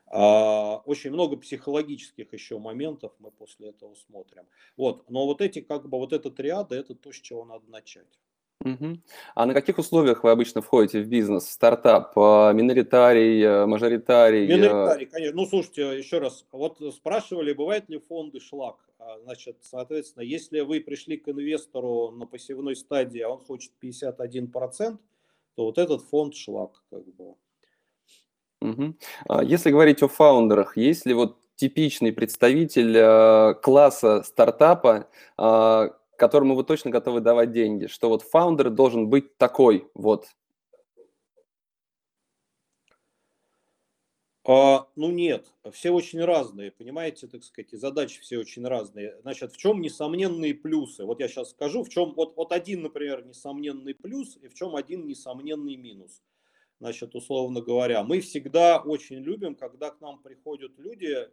А, очень много психологических еще моментов мы после этого смотрим. Вот. Но вот эти, как бы, вот эта триада, это то, с чего надо начать. Мгм. А на каких условиях вы обычно входите в бизнес? Стартап, а, миноритарий, э, мажоритарий? Миноритарий, конечно. Ну, слушайте, еще раз, вот спрашивали, бывает ли фонды шлак? А, значит, соответственно, если вы пришли к инвестору на пассивной стадии, а он хочет 51%, то вот этот фонд шлак, как бы. А Если говорить о фаундерах, есть ли вот типичный представитель э, класса стартапа, а, которому вы точно готовы давать деньги, что вот фаундер должен быть такой вот? А, ну нет, все очень разные, понимаете, так сказать, и задачи все очень разные. Значит, в чем несомненные плюсы? Вот я сейчас скажу, в чем вот, вот один, например, несомненный плюс и в чем один несомненный минус. Значит, условно говоря, мы всегда очень любим, когда к нам приходят люди,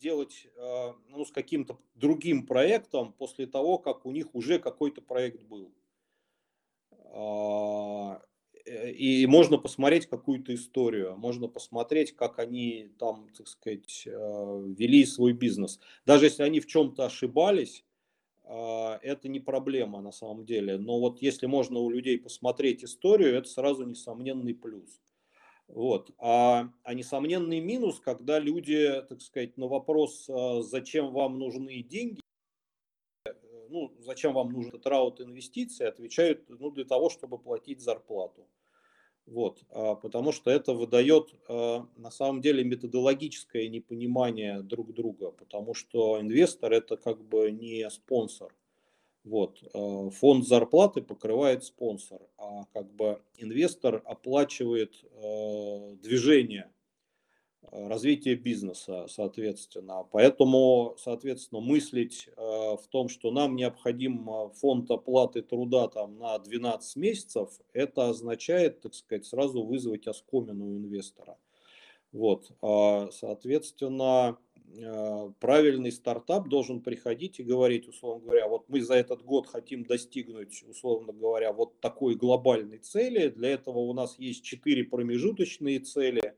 делать э, ну, с каким-то другим проектом после того, как у них уже какой-то проект был. Э, и можно посмотреть какую-то историю, можно посмотреть, как они там, так сказать, э, вели свой бизнес. Даже если они в чем-то ошибались, а, это не проблема на самом деле. Но вот если можно у людей посмотреть историю, это сразу несомненный плюс. Вот. А, а несомненный минус, когда люди, так сказать, на вопрос, а, зачем вам нужны деньги, э, ну, зачем вам нужен этот раут инвестиций, отвечают, ну, для того, чтобы платить зарплату. Вот, а, потому что это выдает на самом деле методологическое непонимание друг друга, потому что инвестор это как бы не спонсор. Вот. Э, фонд зарплаты покрывает спонсор, а как бы инвестор оплачивает движение, развитие бизнеса, соответственно. Поэтому, соответственно, мыслить в том, что нам необходим фонд оплаты труда там, на 12 месяцев, это означает, так сказать, сразу вызвать оскомину у инвестора. Вот, а, соответственно, Э, правильный стартап должен приходить и говорить, условно говоря, вот мы за этот год хотим достигнуть, условно говоря, вот такой глобальной цели. Для этого у нас есть четыре промежуточные цели.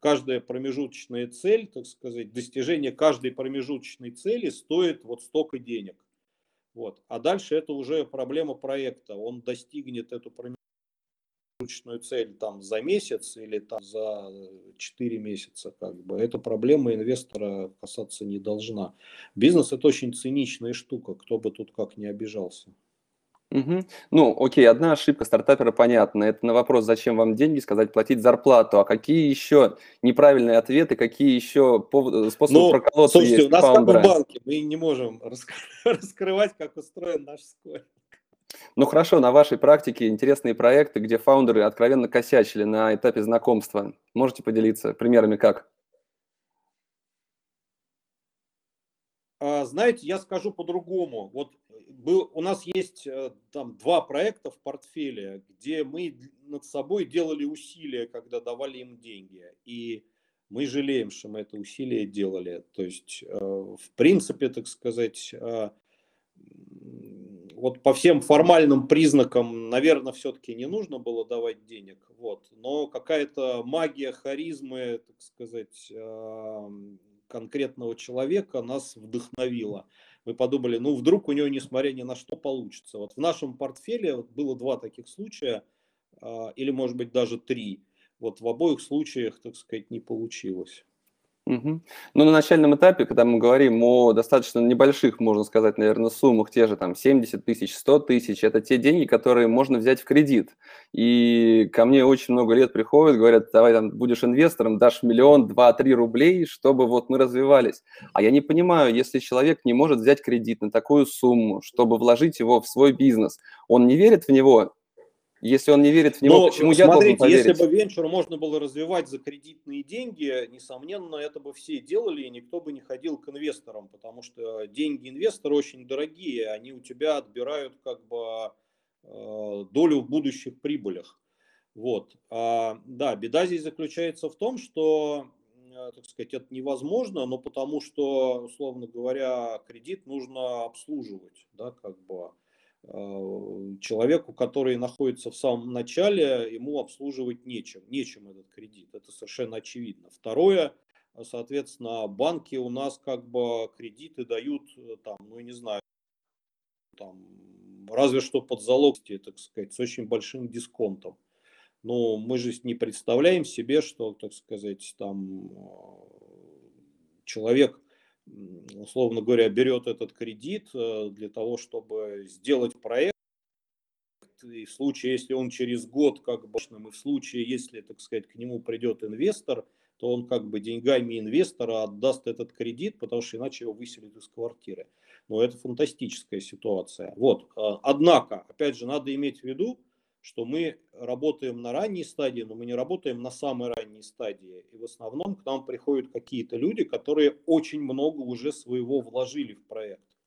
Каждая промежуточная цель, так сказать, достижение каждой промежуточной цели стоит вот столько денег. Вот. А дальше это уже проблема проекта. Он достигнет эту промежуточную цель там за месяц или там за 4 месяца, как бы, эта проблема инвестора касаться не должна. Бизнес это очень циничная штука, кто бы тут как не обижался. Угу. Ну, окей, одна ошибка стартапера понятна. Это на вопрос, зачем вам деньги, сказать платить зарплату. А какие еще неправильные ответы, какие еще способы ну, проколоться слушайте, есть у нас фаундера? как в банке, мы не можем раскрывать, как устроен наш скоринг. Ну хорошо, на вашей практике интересные проекты, где фаундеры откровенно косячили на этапе знакомства. Можете поделиться примерами как? Знаете, я скажу по-другому. Вот был, у нас есть э, там два проекта в портфеле, где мы над собой делали усилия, когда давали им деньги. И мы жалеем, что мы это усилие делали. То есть, э, в принципе, так сказать, э, вот по всем формальным признакам, наверное, все-таки не нужно было давать денег, вот, но какая-то магия харизмы, так сказать, конкретного человека нас вдохновила. Мы подумали, ну вдруг у него, несмотря ни на что, получится. Вот в нашем портфеле было два таких случая. или, может быть, даже 3. Вот в обоих случаях, так сказать, не получилось. Угу. Ну, на начальном этапе, когда мы говорим о достаточно небольших, можно сказать, наверное, суммах, те же там 70 тысяч, 100 тысяч, это те деньги, которые можно взять в кредит. И ко мне очень много лет приходят, говорят, давай там будешь инвестором, дашь миллион, два, три рублей, чтобы вот мы развивались. А я не понимаю, если человек не может взять кредит на такую сумму, чтобы вложить его в свой бизнес, он не верит в него, если он не верит в него, Но, почему смотрите, я должен поверить? Если бы венчур можно было развивать за кредитные деньги, несомненно, это бы все делали, и никто бы не ходил к инвесторам, потому что деньги инвестора очень дорогие, они у тебя отбирают как бы э, долю в будущих прибылях. Вот. А, да, беда здесь заключается в том, что, э, так сказать, это невозможно, но потому что, условно говоря, кредит нужно обслуживать, да, как бы человеку, который находится в самом начале, ему обслуживать нечем, нечем этот кредит. Это совершенно очевидно. Второе, соответственно, банки у нас как бы кредиты дают, э, там, ну не знаю, там, разве что под залог, так сказать, с очень большим дисконтом. Но мы же не представляем себе, что, так сказать, там э, человек условно говоря, берет этот кредит э, для того, чтобы сделать проект, и в случае, если он через год, как бы, и в случае, если, так сказать, к нему придет инвестор, то он как бы деньгами инвестора отдаст этот кредит, потому что иначе его выселят из квартиры. Но это фантастическая ситуация. Вот. Э, однако, опять же, надо иметь в виду, что мы работаем на ранней стадии, но мы не работаем на самой ранней стадии. И в основном к нам приходят какие-то люди, которые очень много уже своего вложили в проект.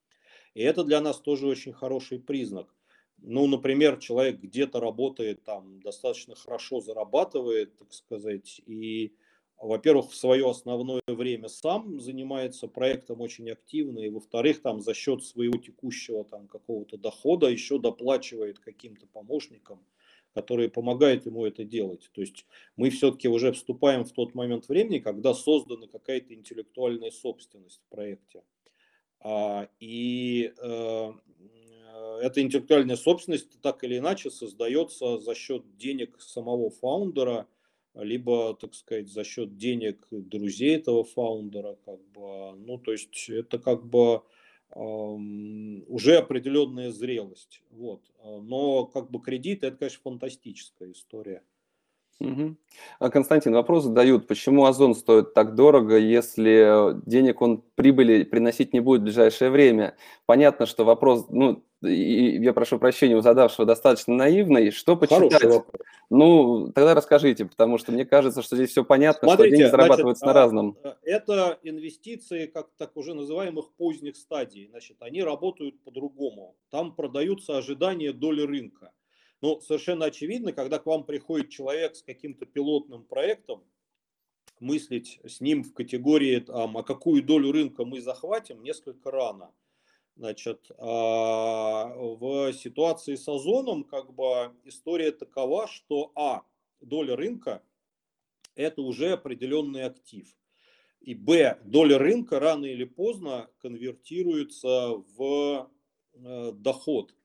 И это для нас тоже очень хороший признак. Ну, например, человек где-то работает, там достаточно хорошо зарабатывает, так сказать, и во-первых, в свое основное время сам занимается проектом очень активно, и во-вторых, там за счет своего текущего там какого-то дохода еще доплачивает каким-то помощникам, которые помогают ему это делать. То есть мы все-таки уже вступаем в тот момент времени, когда создана какая-то интеллектуальная собственность в проекте. А, и э, эта интеллектуальная собственность так или иначе создается за счет денег самого фаундера – либо, так сказать, за счет денег друзей этого фаундера, как бы, ну, то есть это как бы уже определенная зрелость, вот. Но как бы кредит это, конечно, фантастическая история. Угу. Константин, вопрос задают, почему Озон стоит так дорого, если денег он прибыли приносить не будет в ближайшее время? Понятно, что вопрос, ну, и я прошу прощения у задавшего, достаточно наивный. Что почитать? Ну, тогда расскажите, потому что мне кажется, что здесь все понятно, Смотрите, что деньги зарабатываются значит, на разном. А, это инвестиции, как так уже называемых поздних стадий. Значит, они работают по-другому. Там продаются ожидания доли рынка. Ну, совершенно очевидно, когда к вам приходит человек с каким-то пилотным проектом, мыслить с ним в категории, там, а какую долю рынка мы захватим, несколько рано. Значит, а, в ситуации с озоном как бы история такова, что а, доля рынка – это уже определенный актив. И б, доля рынка рано или поздно конвертируется в э, доход,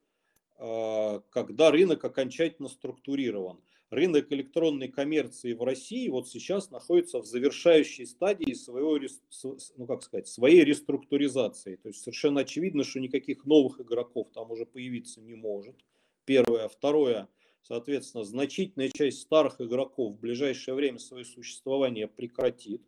а, когда рынок окончательно структурирован рынок электронной коммерции в России вот сейчас находится в завершающей стадии своего, ну как сказать, своей реструктуризации. То есть совершенно очевидно, что никаких новых игроков там уже появиться не может. Первое. Второе. Соответственно, значительная часть старых игроков в ближайшее время свое существование прекратит.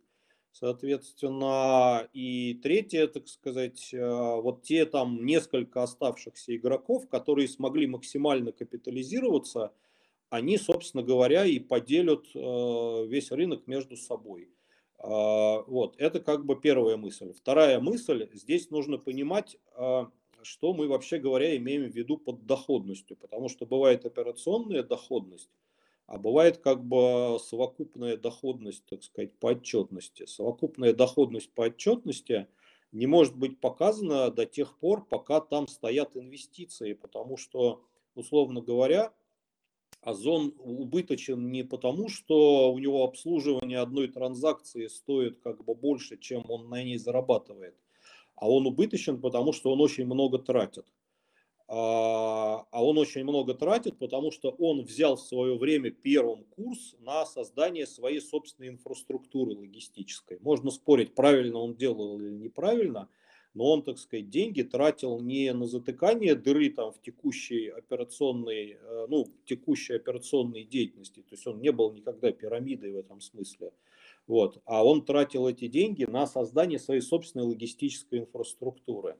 Соответственно, и третье, так сказать, э, вот те там несколько оставшихся игроков, которые смогли максимально капитализироваться – они, собственно говоря, и поделят э, весь рынок между собой. А, вот, это как бы первая мысль. Вторая мысль, здесь нужно понимать, а, что мы вообще говоря имеем в виду под доходностью, потому что бывает операционная доходность, а бывает как бы совокупная доходность, так сказать, по отчетности. Совокупная доходность по отчетности не может быть показана до тех пор, пока там стоят инвестиции, потому что, условно говоря, Озон убыточен не потому, что у него обслуживание одной транзакции стоит как бы больше, чем он на ней зарабатывает, а он убыточен, потому что он очень много тратит. а, а он очень много тратит, потому что он взял в свое время первым курс на создание своей собственной инфраструктуры логистической. Можно спорить, правильно он делал или неправильно, но он, так сказать, деньги тратил не на затыкание дыры там в текущей операционной, э, ну, текущей операционной деятельности, то есть он не был никогда пирамидой в этом смысле, вот, а он тратил эти деньги на создание своей собственной логистической инфраструктуры.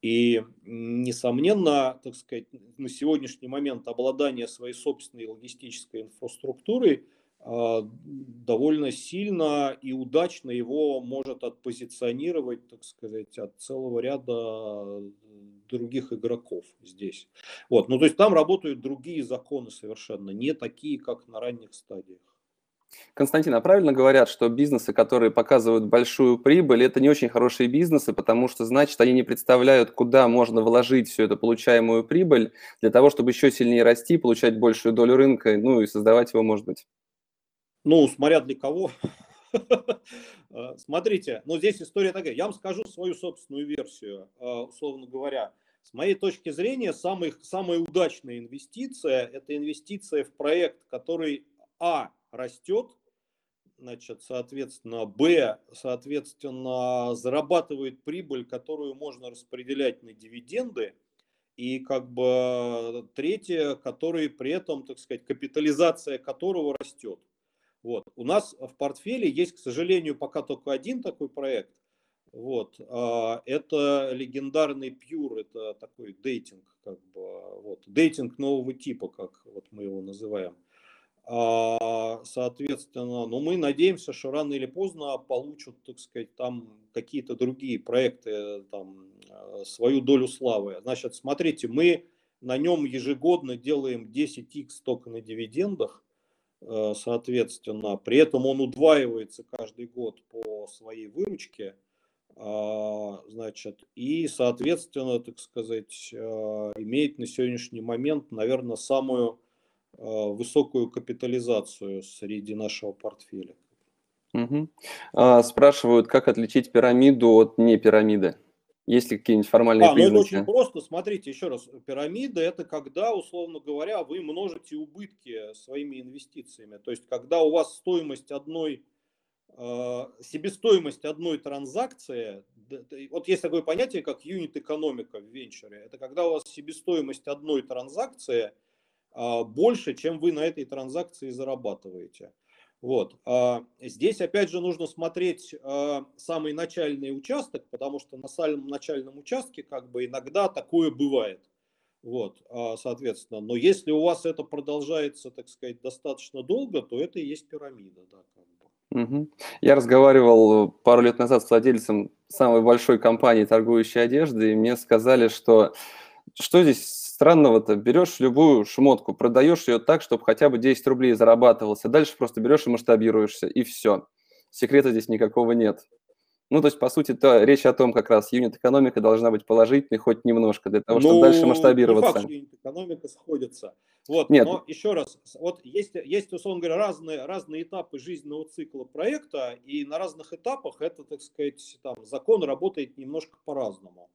И, несомненно, так сказать, на сегодняшний момент обладание своей собственной логистической инфраструктурой довольно сильно и удачно его может отпозиционировать, так сказать, от целого ряда других игроков здесь. Вот. Ну, то есть там работают другие законы совершенно, не такие, как на ранних стадиях. Константин, а правильно говорят, что бизнесы, которые показывают большую прибыль, это не очень хорошие бизнесы, потому что, значит, они не представляют, куда можно вложить всю эту получаемую прибыль для того, чтобы еще сильнее расти, получать большую долю рынка, ну и создавать его, может быть? Ну, смотря для кого. Смотрите, ну здесь история такая. Я вам скажу свою собственную версию, а, условно говоря. С моей точки зрения, самый, самая удачная инвестиция – это инвестиция в проект, который, а, растет, значит, соответственно, Б, соответственно, зарабатывает прибыль, которую можно распределять на дивиденды, и как бы третье, который при этом, так сказать, капитализация которого растет. Вот. У нас в портфеле есть, к сожалению, пока только один такой проект. Вот. А, это легендарный Pure, это такой дейтинг, как бы, вот, дейтинг нового типа, как вот мы его называем. А, соответственно, но мы надеемся, что рано или поздно получат, так сказать, там какие-то другие проекты, там, э, свою долю славы. Значит, смотрите, мы на нем ежегодно делаем 10x только на дивидендах, соответственно, при этом он удваивается каждый год по своей выручке, а, значит, и, соответственно, так сказать, э, имеет на сегодняшний момент, наверное, самую Э, высокую капитализацию среди нашего портфеля. Угу. А, спрашивают, как отличить пирамиду от не пирамиды? Есть ли какие-нибудь формальные а, признаки? Ну это очень просто. Смотрите, еще раз. Пирамида – это когда, условно говоря, вы множите убытки своими инвестициями. То есть, когда у вас стоимость одной, э, себестоимость одной транзакции, вот есть такое понятие, как юнит-экономика в венчуре. Это когда у вас себестоимость одной транзакции – а, больше, чем вы на этой транзакции зарабатываете. Вот. А, здесь опять же нужно смотреть а, самый начальный участок, потому что на самом начальном участке как бы иногда такое бывает. Вот, соответственно, но если у вас это продолжается, так сказать, достаточно долго, то это и есть пирамида, да, как бы. Угу. Я разговаривал пару лет назад с владельцем самой большой компании, торгующей одеждой, и мне сказали, что что здесь странного-то? Берешь любую шмотку, продаешь ее так, чтобы хотя бы 10 рублей зарабатывалось, а дальше просто берешь и масштабируешься, и все. Секрета здесь никакого нет. Ну, то есть, по сути, то речь о том, как раз юнит-экономика должна быть положительной хоть немножко, для того, чтобы ну, дальше масштабироваться. Не факт, юнит-экономика сходится. Вот, Нет. но еще раз, вот есть, есть, условно говоря, разные, разные этапы жизненного цикла проекта, и на разных этапах это, так сказать, там, закон работает немножко по-разному.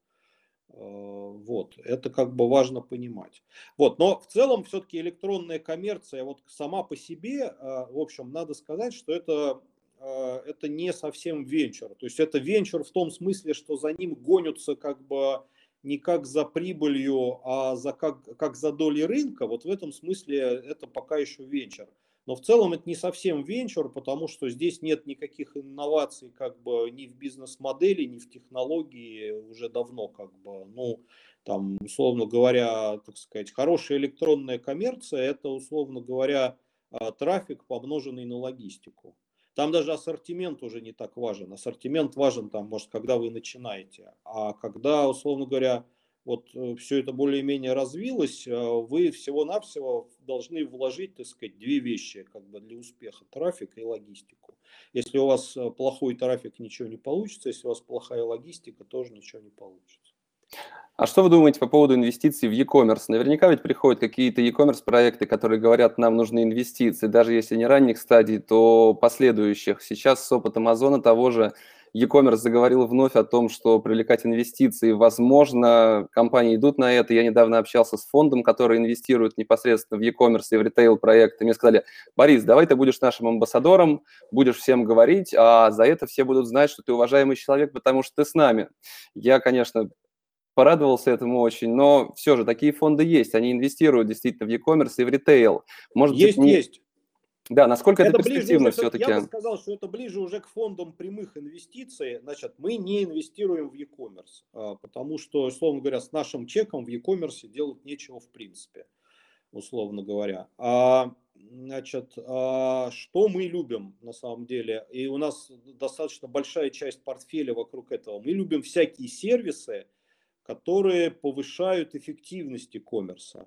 Э, вот, это как бы важно понимать. Вот, но в целом все-таки электронная коммерция вот сама по себе, э, в общем, надо сказать, что это, э, это не совсем венчур. То есть это венчур в том смысле, что за ним гонятся как бы не как за прибылью, а за как, как за долей рынка. Вот в этом смысле это пока еще венчур. Но в целом это не совсем венчур, потому что здесь нет никаких инноваций как бы ни в бизнес-модели, ни в технологии уже давно как бы, ну, там, условно говоря, так сказать, хорошая электронная коммерция, это, условно говоря, а, трафик, помноженный на логистику. Там даже ассортимент уже не так важен. Ассортимент важен там, может, когда вы начинаете. А когда, условно говоря, вот э, все это более-менее развилось, э, вы всего-навсего должны вложить, так сказать, две вещи как бы для успеха, трафик и логистику. Если у вас э, плохой трафик, ничего не получится, если у вас плохая логистика, тоже ничего не получится. А что вы думаете по поводу инвестиций в e-commerce? Наверняка ведь приходят какие-то e-commerce проекты, которые говорят, нам нужны инвестиции, даже если не ранних стадий, то последующих. Сейчас с опытом Озона того же e-commerce заговорил вновь о том, что привлекать инвестиции возможно, компании идут на это. Я недавно общался с фондом, который инвестирует непосредственно в e-commerce и в ритейл-проекты. Мне сказали, Борис, давай ты будешь нашим амбассадором, будешь всем говорить, а за это все будут знать, что ты уважаемый человек, потому что ты с нами. Я, конечно, порадовался этому очень, но все же такие фонды есть, они инвестируют действительно в e-commerce и в ритейл. Может есть, быть, не... есть. Да, насколько это, это перспективно все-таки? Я бы сказал, что это ближе уже к фондам прямых инвестиций. Значит, мы не инвестируем в e-commerce, а, потому что, условно говоря, с нашим чеком в e-commerce делать нечего в принципе, условно говоря. А, значит, а, что мы любим на самом деле? И у нас достаточно большая часть портфеля вокруг этого. Мы любим всякие сервисы, которые повышают эффективность e-commerce.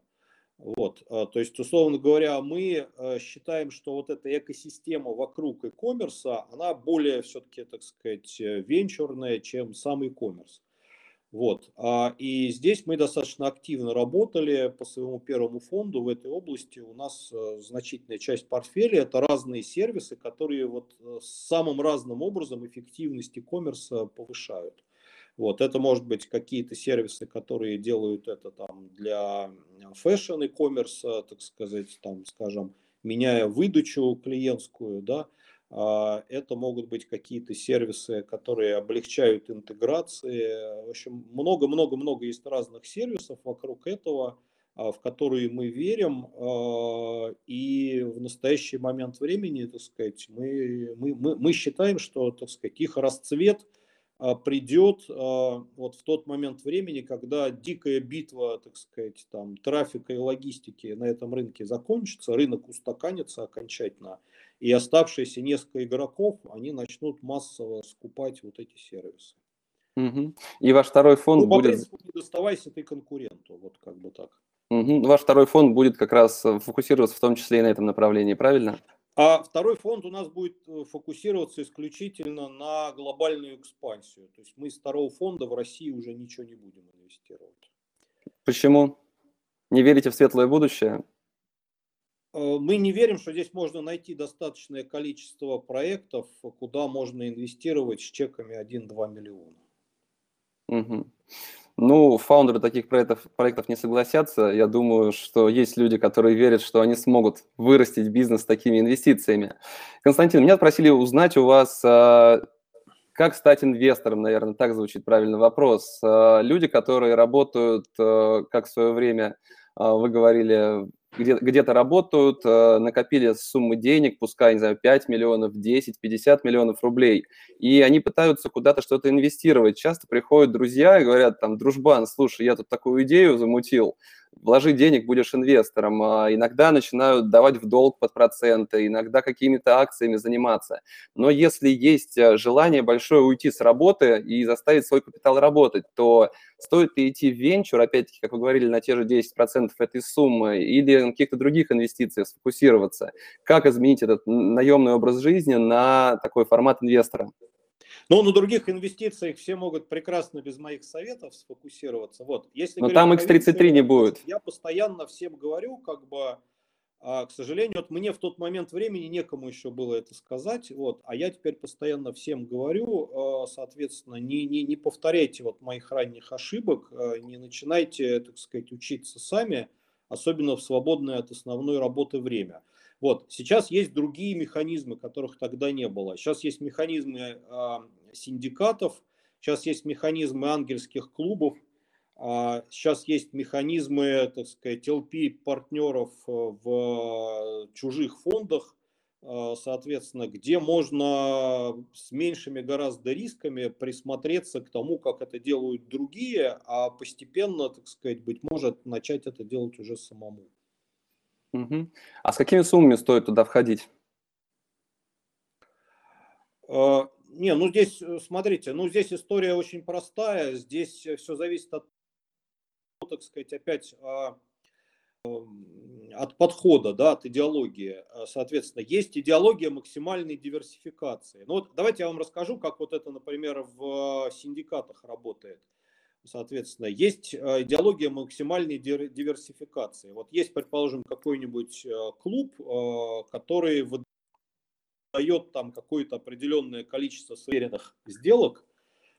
Вот, а, то есть, условно говоря, мы э, считаем, что вот эта экосистема вокруг e-commerce, она более все-таки, так сказать, э, венчурная, чем сам e-commerce. Вот. А, и здесь мы достаточно активно работали по своему первому фонду в этой области. У нас э, значительная часть портфеля – это разные сервисы, которые вот самым разным образом эффективность e-commerce повышают. Вот, это может быть какие-то сервисы, которые делают это там для fashion e-commerce, так сказать, там, скажем, меняя выдачу клиентскую, да, а, это могут быть какие-то сервисы, которые облегчают интеграции. В общем, много-много-много есть разных сервисов вокруг этого, а, в которые мы верим. А, и в настоящий момент времени, так сказать, мы, мы, мы, мы считаем, что, так сказать, их расцвет – придет а, вот в тот момент времени, когда дикая битва, так сказать, там, трафика и логистики на этом рынке закончится, рынок устаканится окончательно, и оставшиеся несколько игроков, они начнут массово скупать вот эти сервисы. Угу. И ваш второй фонд ну, будет... Принципу, не доставайся ты конкуренту, вот как бы так. Угу. Ваш второй фонд будет как раз фокусироваться в том числе и на этом направлении, правильно? А второй фонд у нас будет э, фокусироваться исключительно на глобальную экспансию. То есть мы из второго фонда в России уже ничего не будем инвестировать. Почему? Не верите в светлое будущее? Э, мы не верим, что здесь можно найти достаточное количество проектов, куда можно инвестировать с чеками 1-2 миллиона. Угу. Ну, фаундеры таких проектов, проектов не согласятся. Я думаю, что есть люди, которые верят, что они смогут вырастить бизнес такими инвестициями. Константин, меня просили узнать у вас, а, как стать инвестором, наверное, так звучит правильный вопрос. А, люди, которые работают, а, как в свое время вы говорили, где- где-то работают, э, накопили суммы денег, пускай, не знаю, 5 миллионов, 10, 50 миллионов рублей, и они пытаются куда-то что-то инвестировать. Часто приходят друзья и говорят, там, дружбан, слушай, я тут такую идею замутил, вложи денег, будешь инвестором. А иногда начинают давать в долг под проценты, иногда какими-то акциями заниматься. Но если есть э, желание большое уйти с работы и заставить свой капитал работать, то стоит ли идти в венчур, опять-таки, как вы говорили, на те же 10% этой суммы, или на каких-то других инвестициях сфокусироваться? Как изменить этот наемный образ жизни на такой формат инвестора? Но на других инвестициях все могут прекрасно без моих советов сфокусироваться. Вот, если Но там X33 не будет. Я постоянно всем говорю, как бы, а, к сожалению, вот мне в тот момент времени некому еще было это сказать, вот, а я теперь постоянно всем говорю, а, соответственно, не, не, не повторяйте вот моих ранних ошибок, а, не начинайте, так сказать, учиться сами, особенно в свободное от основной работы время. Вот, сейчас есть другие механизмы, которых тогда не было. Сейчас есть механизмы э, синдикатов, сейчас есть механизмы ангельских клубов, э, сейчас есть механизмы, так сказать, LP-партнеров э, в чужих фондах, э, соответственно, где можно с меньшими гораздо рисками присмотреться к тому, как это делают другие, а постепенно, так сказать, быть может, начать это делать уже самому. Угу. А с какими суммами стоит туда входить? Uh, не, ну здесь, э, смотрите, ну здесь история очень простая. Здесь все зависит от, так сказать, опять а, от подхода, да, от идеологии. Соответственно, есть идеология максимальной диверсификации. Ну вот давайте я вам расскажу, как вот это, например, в синдикатах работает. Соответственно, есть э, идеология максимальной диверсификации. Вот есть, предположим, какой-нибудь э, клуб, э, который дает там какое-то определенное количество сверенных сделок,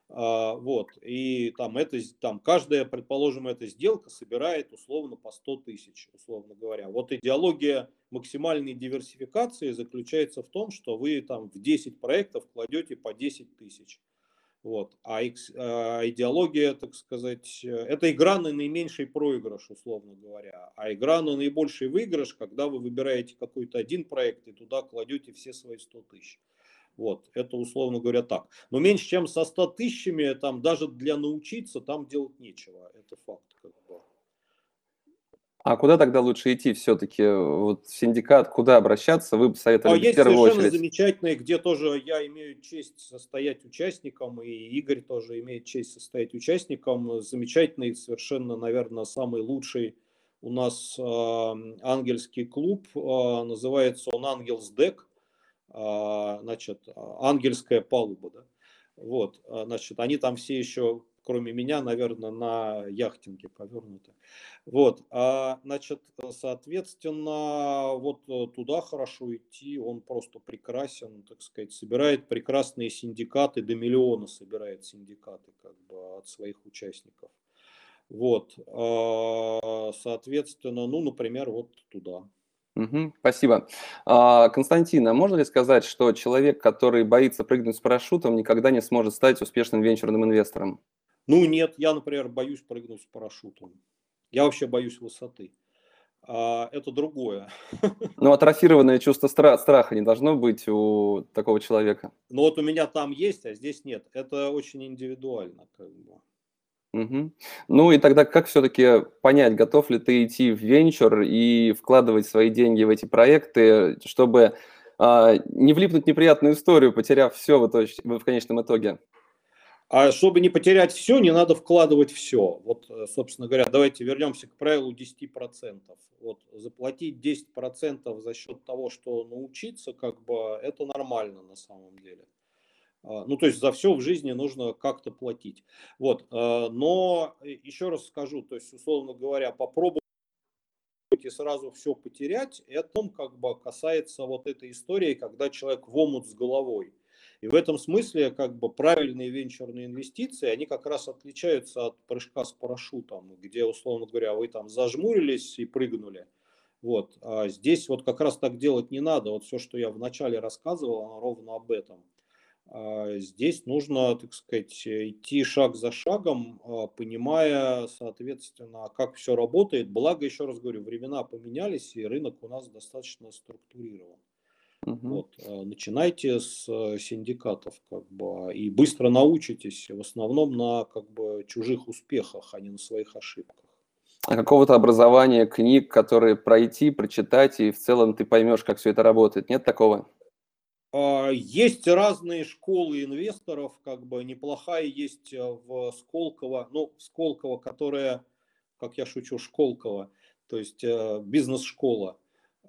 а, вот, и там это, там каждая, предположим, эта сделка собирает условно по 100 тысяч, условно говоря. Вот идеология максимальной диверсификации заключается в том, что вы там в 10 проектов кладете по 10 тысяч. Вот. А, а идеология, так сказать, это игра на наименьший проигрыш, условно говоря. А игра на наибольший выигрыш, когда вы выбираете какой-то один проект и туда кладете все свои 100 тысяч. Вот, это условно говоря так. Но меньше, чем со 100 тысячами, там даже для научиться, там делать нечего. Это факт. А куда тогда лучше идти все-таки? Вот синдикат, куда обращаться? Вы бы советовали а есть в первую совершенно очередь? замечательные, где тоже я имею честь состоять участником, и Игорь тоже имеет честь состоять участником. Замечательный, совершенно, наверное, самый лучший у нас э, ангельский клуб. Э, называется он Ангелс Дек. А, значит, ангельская палуба, да, вот, а, значит, они там все еще, кроме меня, наверное, на яхтинге повернуты, вот, а, значит, соответственно, вот э, туда хорошо идти, он просто прекрасен, так сказать, собирает прекрасные синдикаты, до миллиона собирает синдикаты, как бы, от своих участников, вот, соответственно, ну, например, вот туда. Угу, спасибо. А, Константин, а можно ли сказать, что человек, который боится прыгнуть с парашютом, никогда не сможет стать успешным венчурным инвестором? Ну нет, я, например, боюсь прыгнуть с парашютом. Я вообще боюсь высоты. А, это другое. Но атрофированное чувство стра- страха не должно быть у такого человека. Ну вот у меня там есть, а здесь нет. Это очень индивидуально. Как бы. Мгм. Ну и тогда как все-таки понять, готов ли ты идти в венчур и вкладывать свои деньги в эти проекты, чтобы а, не влипнуть в неприятную историю, потеряв все в, итоге, в конечном итоге? А чтобы не потерять все, не надо вкладывать все. Вот, э, собственно говоря, давайте вернемся к правилу 10%. Вот заплатить 10% за счет того, что научиться, как бы, это нормально на самом деле. А, ну, то есть за все в жизни нужно как-то платить. Вот. А, но еще раз скажу, то есть, условно говоря, попробовать и сразу все потерять, это как бы касается вот этой истории, когда человек в омут с головой. И в этом смысле как бы правильные венчурные инвестиции, они как раз отличаются от прыжка с парашютом, где, условно говоря, вы там зажмурились и прыгнули. Вот. А здесь вот как раз так делать не надо. Вот все, что я вначале рассказывал, ровно об этом. А, здесь нужно, так сказать, идти шаг за шагом, а, понимая, соответственно, как все работает. Благо, еще раз говорю, времена поменялись, и рынок у нас достаточно структурирован. Угу. Вот, а, начинайте с э, синдикатов, как бы, и быстро научитесь, в основном на как бы чужих успехах, а не на своих ошибках. А какого-то образования, книг, которые пройти, прочитать, и в целом ты поймешь, как все это работает. Нет такого? А, есть разные школы инвесторов, как бы неплохая есть э, в Сколково, ну, Сколково, которая, как я шучу, Школково, то есть э, бизнес-школа.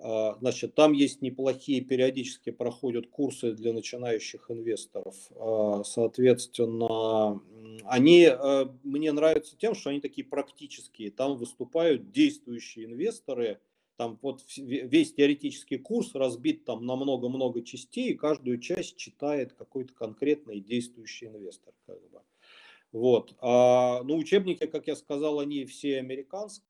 А, значит, там есть неплохие, периодически проходят курсы для начинающих инвесторов. А, соответственно, они э, мне нравятся тем, что они такие практические. Там выступают действующие инвесторы, там вот весь теоретический курс разбит там на много-много частей, и каждую часть читает какой-то конкретный действующий инвестор. Как бы. Вот. А, ну, учебники, как я сказал, они все американские,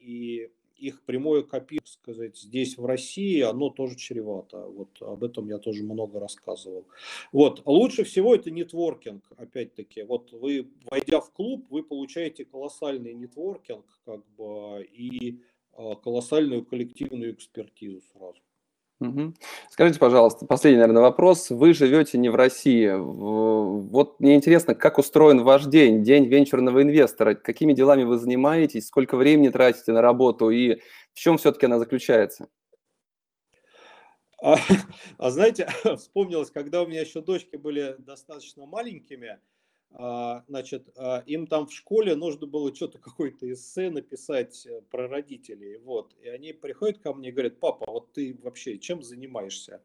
и их прямое копирование, сказать, здесь в России, оно тоже чревато. Вот об этом я тоже много рассказывал. Вот. Лучше всего это нетворкинг, опять-таки. Вот вы, войдя в клуб, вы получаете колоссальный нетворкинг, как бы, и а, колоссальную коллективную экспертизу сразу. Скажите, пожалуйста, последний, наверное, вопрос. Вы живете не в России. Вот мне интересно, как устроен ваш день, день венчурного инвестора? Какими делами вы занимаетесь? Сколько времени тратите на работу? И в чем все-таки она заключается? А, а знаете, вспомнилось, когда у меня еще дочки были достаточно маленькими, значит, а, им там в школе нужно было что-то, какое-то эссе написать э, про родителей, вот, и они приходят ко мне и говорят, папа, вот ты вообще чем занимаешься?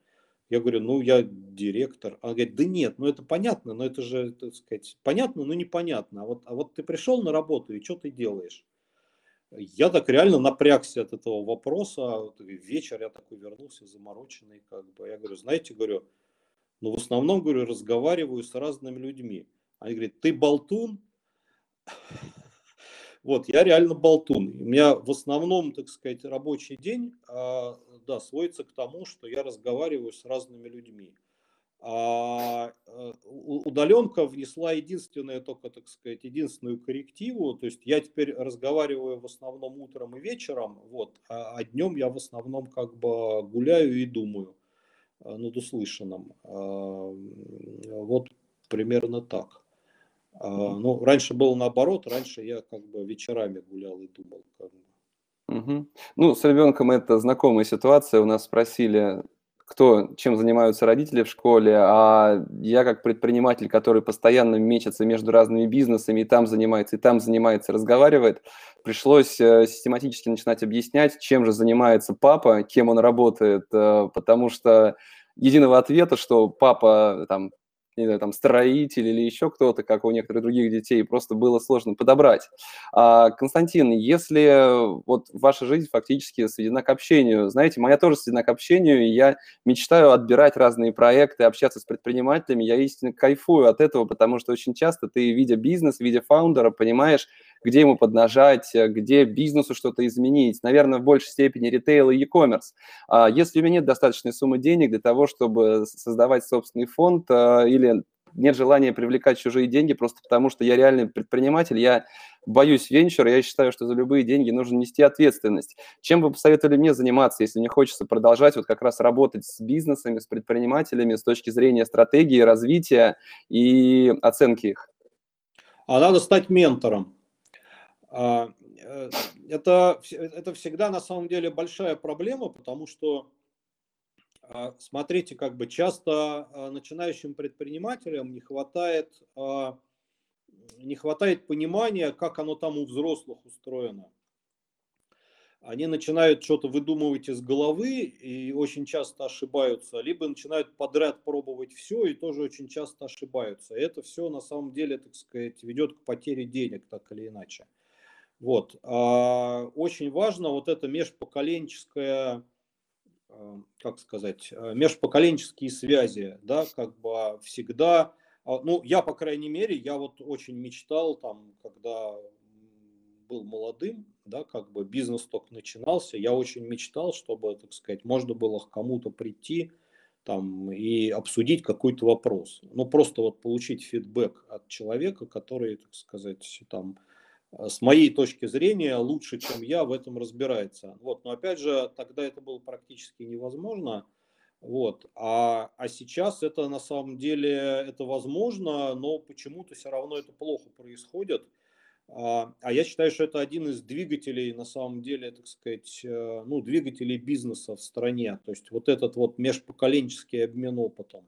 Я говорю, ну, я директор. Она говорит, да нет, ну, это понятно, но это же, так сказать, понятно, но непонятно. А вот, а вот ты пришел на работу, и что ты делаешь? я так реально напрягся от этого вопроса. Вечер я такой вернулся замороченный, как бы. Я говорю, знаете, говорю, ну в основном, говорю, разговариваю с разными людьми. Они говорят, ты болтун? Вот, я реально болтун. У меня в основном, так сказать, рабочий день, а, да, сводится к тому, что я разговариваю с разными людьми. А э, удаленка внесла единственное только, так сказать, единственную коррективу. То есть я теперь разговариваю в основном утром и вечером, вот, а, а днем я в основном как бы гуляю и думаю э, над услышанным. А, вот примерно так. А, ну, раньше было наоборот, раньше я как бы вечерами гулял и думал. Как бы. Угу. Ну, с ребенком это знакомая ситуация. У нас спросили, кто, чем занимаются родители в школе, а я как предприниматель, который постоянно мечется между разными бизнесами, и там занимается, и там занимается, разговаривает, пришлось э, систематически начинать объяснять, чем же занимается папа, кем он работает, э, потому что единого ответа, что папа там не знаю, там, строитель или еще кто-то, как у некоторых других детей, просто было сложно подобрать. А, Константин, если вот ваша жизнь фактически сведена к общению, знаете, моя тоже сведена к общению, и я мечтаю отбирать разные проекты, общаться с предпринимателями, я истинно кайфую от этого, потому что очень часто ты, видя бизнес, видя фаундера, понимаешь, где ему поднажать, где бизнесу что-то изменить. Наверное, в большей степени ритейл и e-commerce. А если у меня нет достаточной суммы денег для того, чтобы создавать собственный фонд а, или нет желания привлекать чужие деньги, просто потому что я реальный предприниматель, я боюсь венчура, я считаю, что за любые деньги нужно нести ответственность. Чем вы посоветовали мне заниматься, если мне хочется продолжать вот как раз работать с бизнесами, с предпринимателями с точки зрения стратегии, развития и оценки их? А надо стать ментором. А, э, это, это всегда на самом деле большая проблема, потому что, а, смотрите, как бы часто а, начинающим предпринимателям не хватает, не хватает понимания, как оно там у взрослых устроено. Они начинают что-то выдумывать из головы и очень часто ошибаются, либо начинают подряд пробовать все и тоже очень часто ошибаются. И это все на самом деле, так сказать, ведет к потере денег, так или иначе. Вот. А, очень важно вот это межпоколенческое, а, как сказать, а, межпоколенческие связи, да, как бы всегда, ну, я, по крайней мере, я вот очень мечтал там, когда был молодым, да, как бы бизнес только начинался, я очень мечтал, чтобы, так сказать, можно было к кому-то прийти, там, и обсудить какой-то вопрос. Ну, просто вот получить фидбэк от человека, который, так сказать, там, с моей точки зрения, лучше, чем я, в этом разбирается. Вот. Но опять же, тогда это было практически невозможно. Вот. А, а сейчас это на самом деле это возможно, но почему-то все равно это плохо происходит. А, а я считаю, что это один из двигателей, на самом деле, так сказать, э, ну, двигателей бизнеса в стране. То есть вот этот вот межпоколенческий обмен опытом.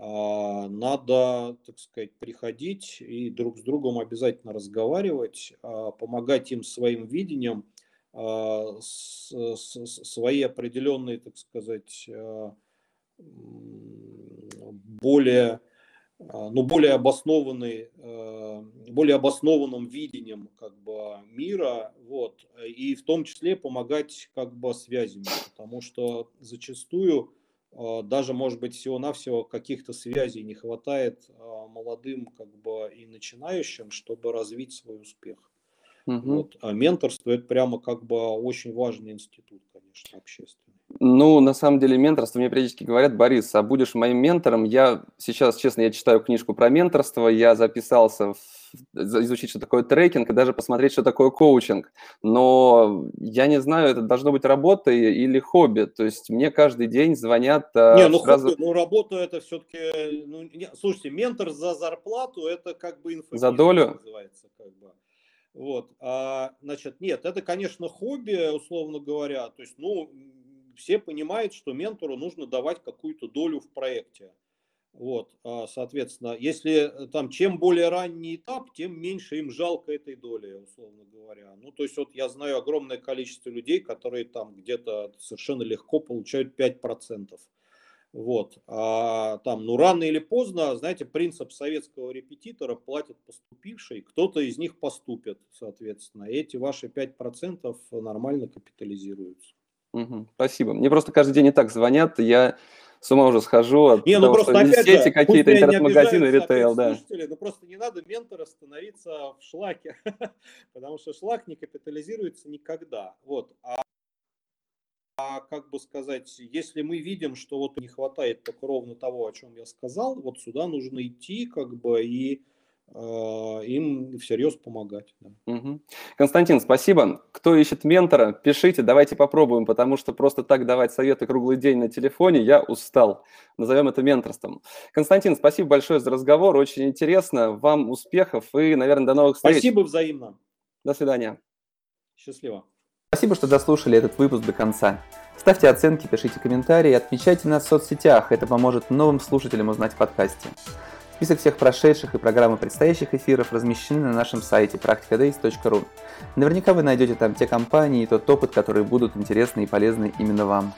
А, надо, так сказать, приходить и друг с другом обязательно разговаривать, а, помогать им своим видением, а, свои определенные, так сказать, более, ну, более обоснованный, более обоснованным видением как бы мира, вот, и в том числе помогать как бы связями, потому что зачастую даже, может быть, всего-навсего каких-то связей не хватает а, молодым как бы и начинающим, чтобы развить свой успех. Угу. Вот. А менторство это прямо как бы очень важный институт, конечно, общественный. Ну, на самом деле, менторство мне периодически говорят, Борис, а будешь моим ментором? Я сейчас, честно, я читаю книжку про менторство, я записался в изучить, что такое трекинг, и даже посмотреть, что такое коучинг. Но я не знаю, это должно быть работа или хобби. То есть мне каждый день звонят... А, не, ну, сразу... хобби, ну работа это все-таки... Ну, не, слушайте, ментор за зарплату, это как бы инфобизнес За долю? Называется, как бы. Вот, а, значит, нет, это, конечно, хобби, условно говоря. То есть, ну, все понимают, что ментору нужно давать какую-то долю в проекте. Вот, а, соответственно, если э, там чем более ранний этап, тем меньше им жалко этой доли, условно говоря. Ну, то есть вот я знаю огромное количество людей, которые там где-то совершенно легко получают 5%. Вот. А там, ну, рано или поздно, знаете, принцип советского репетитора платит поступивший, кто-то из них поступит, соответственно. И эти ваши 5% нормально капитализируются. Угу, спасибо. Мне просто каждый день и так звонят, я с ума уже схожу от не, ну того, просто, что сети какие-то, интернет-магазины, ритейл, да. Но просто не надо ментора становиться в шлаке, потому что шлак не капитализируется никогда. Вот. А а как бы сказать, если мы видим, что вот не хватает так ровно того, о чем я сказал, вот сюда нужно идти как бы и им всерьез помогать. Да. Угу. Константин, спасибо. Кто ищет ментора, пишите, давайте попробуем, потому что просто так давать советы круглый день на телефоне я устал. Назовем это менторством. Константин, спасибо большое за разговор, очень интересно. Вам успехов и, наверное, до новых встреч. Спасибо взаимно. До свидания. Счастливо. Спасибо, что дослушали этот выпуск до конца. Ставьте оценки, пишите комментарии, отмечайте нас в соцсетях, это поможет новым слушателям узнать в подкасте. Список всех прошедших и программы предстоящих эфиров размещены на нашем сайте practicadays.ru. Наверняка вы найдете там те компании и тот опыт, которые будут интересны и полезны именно вам.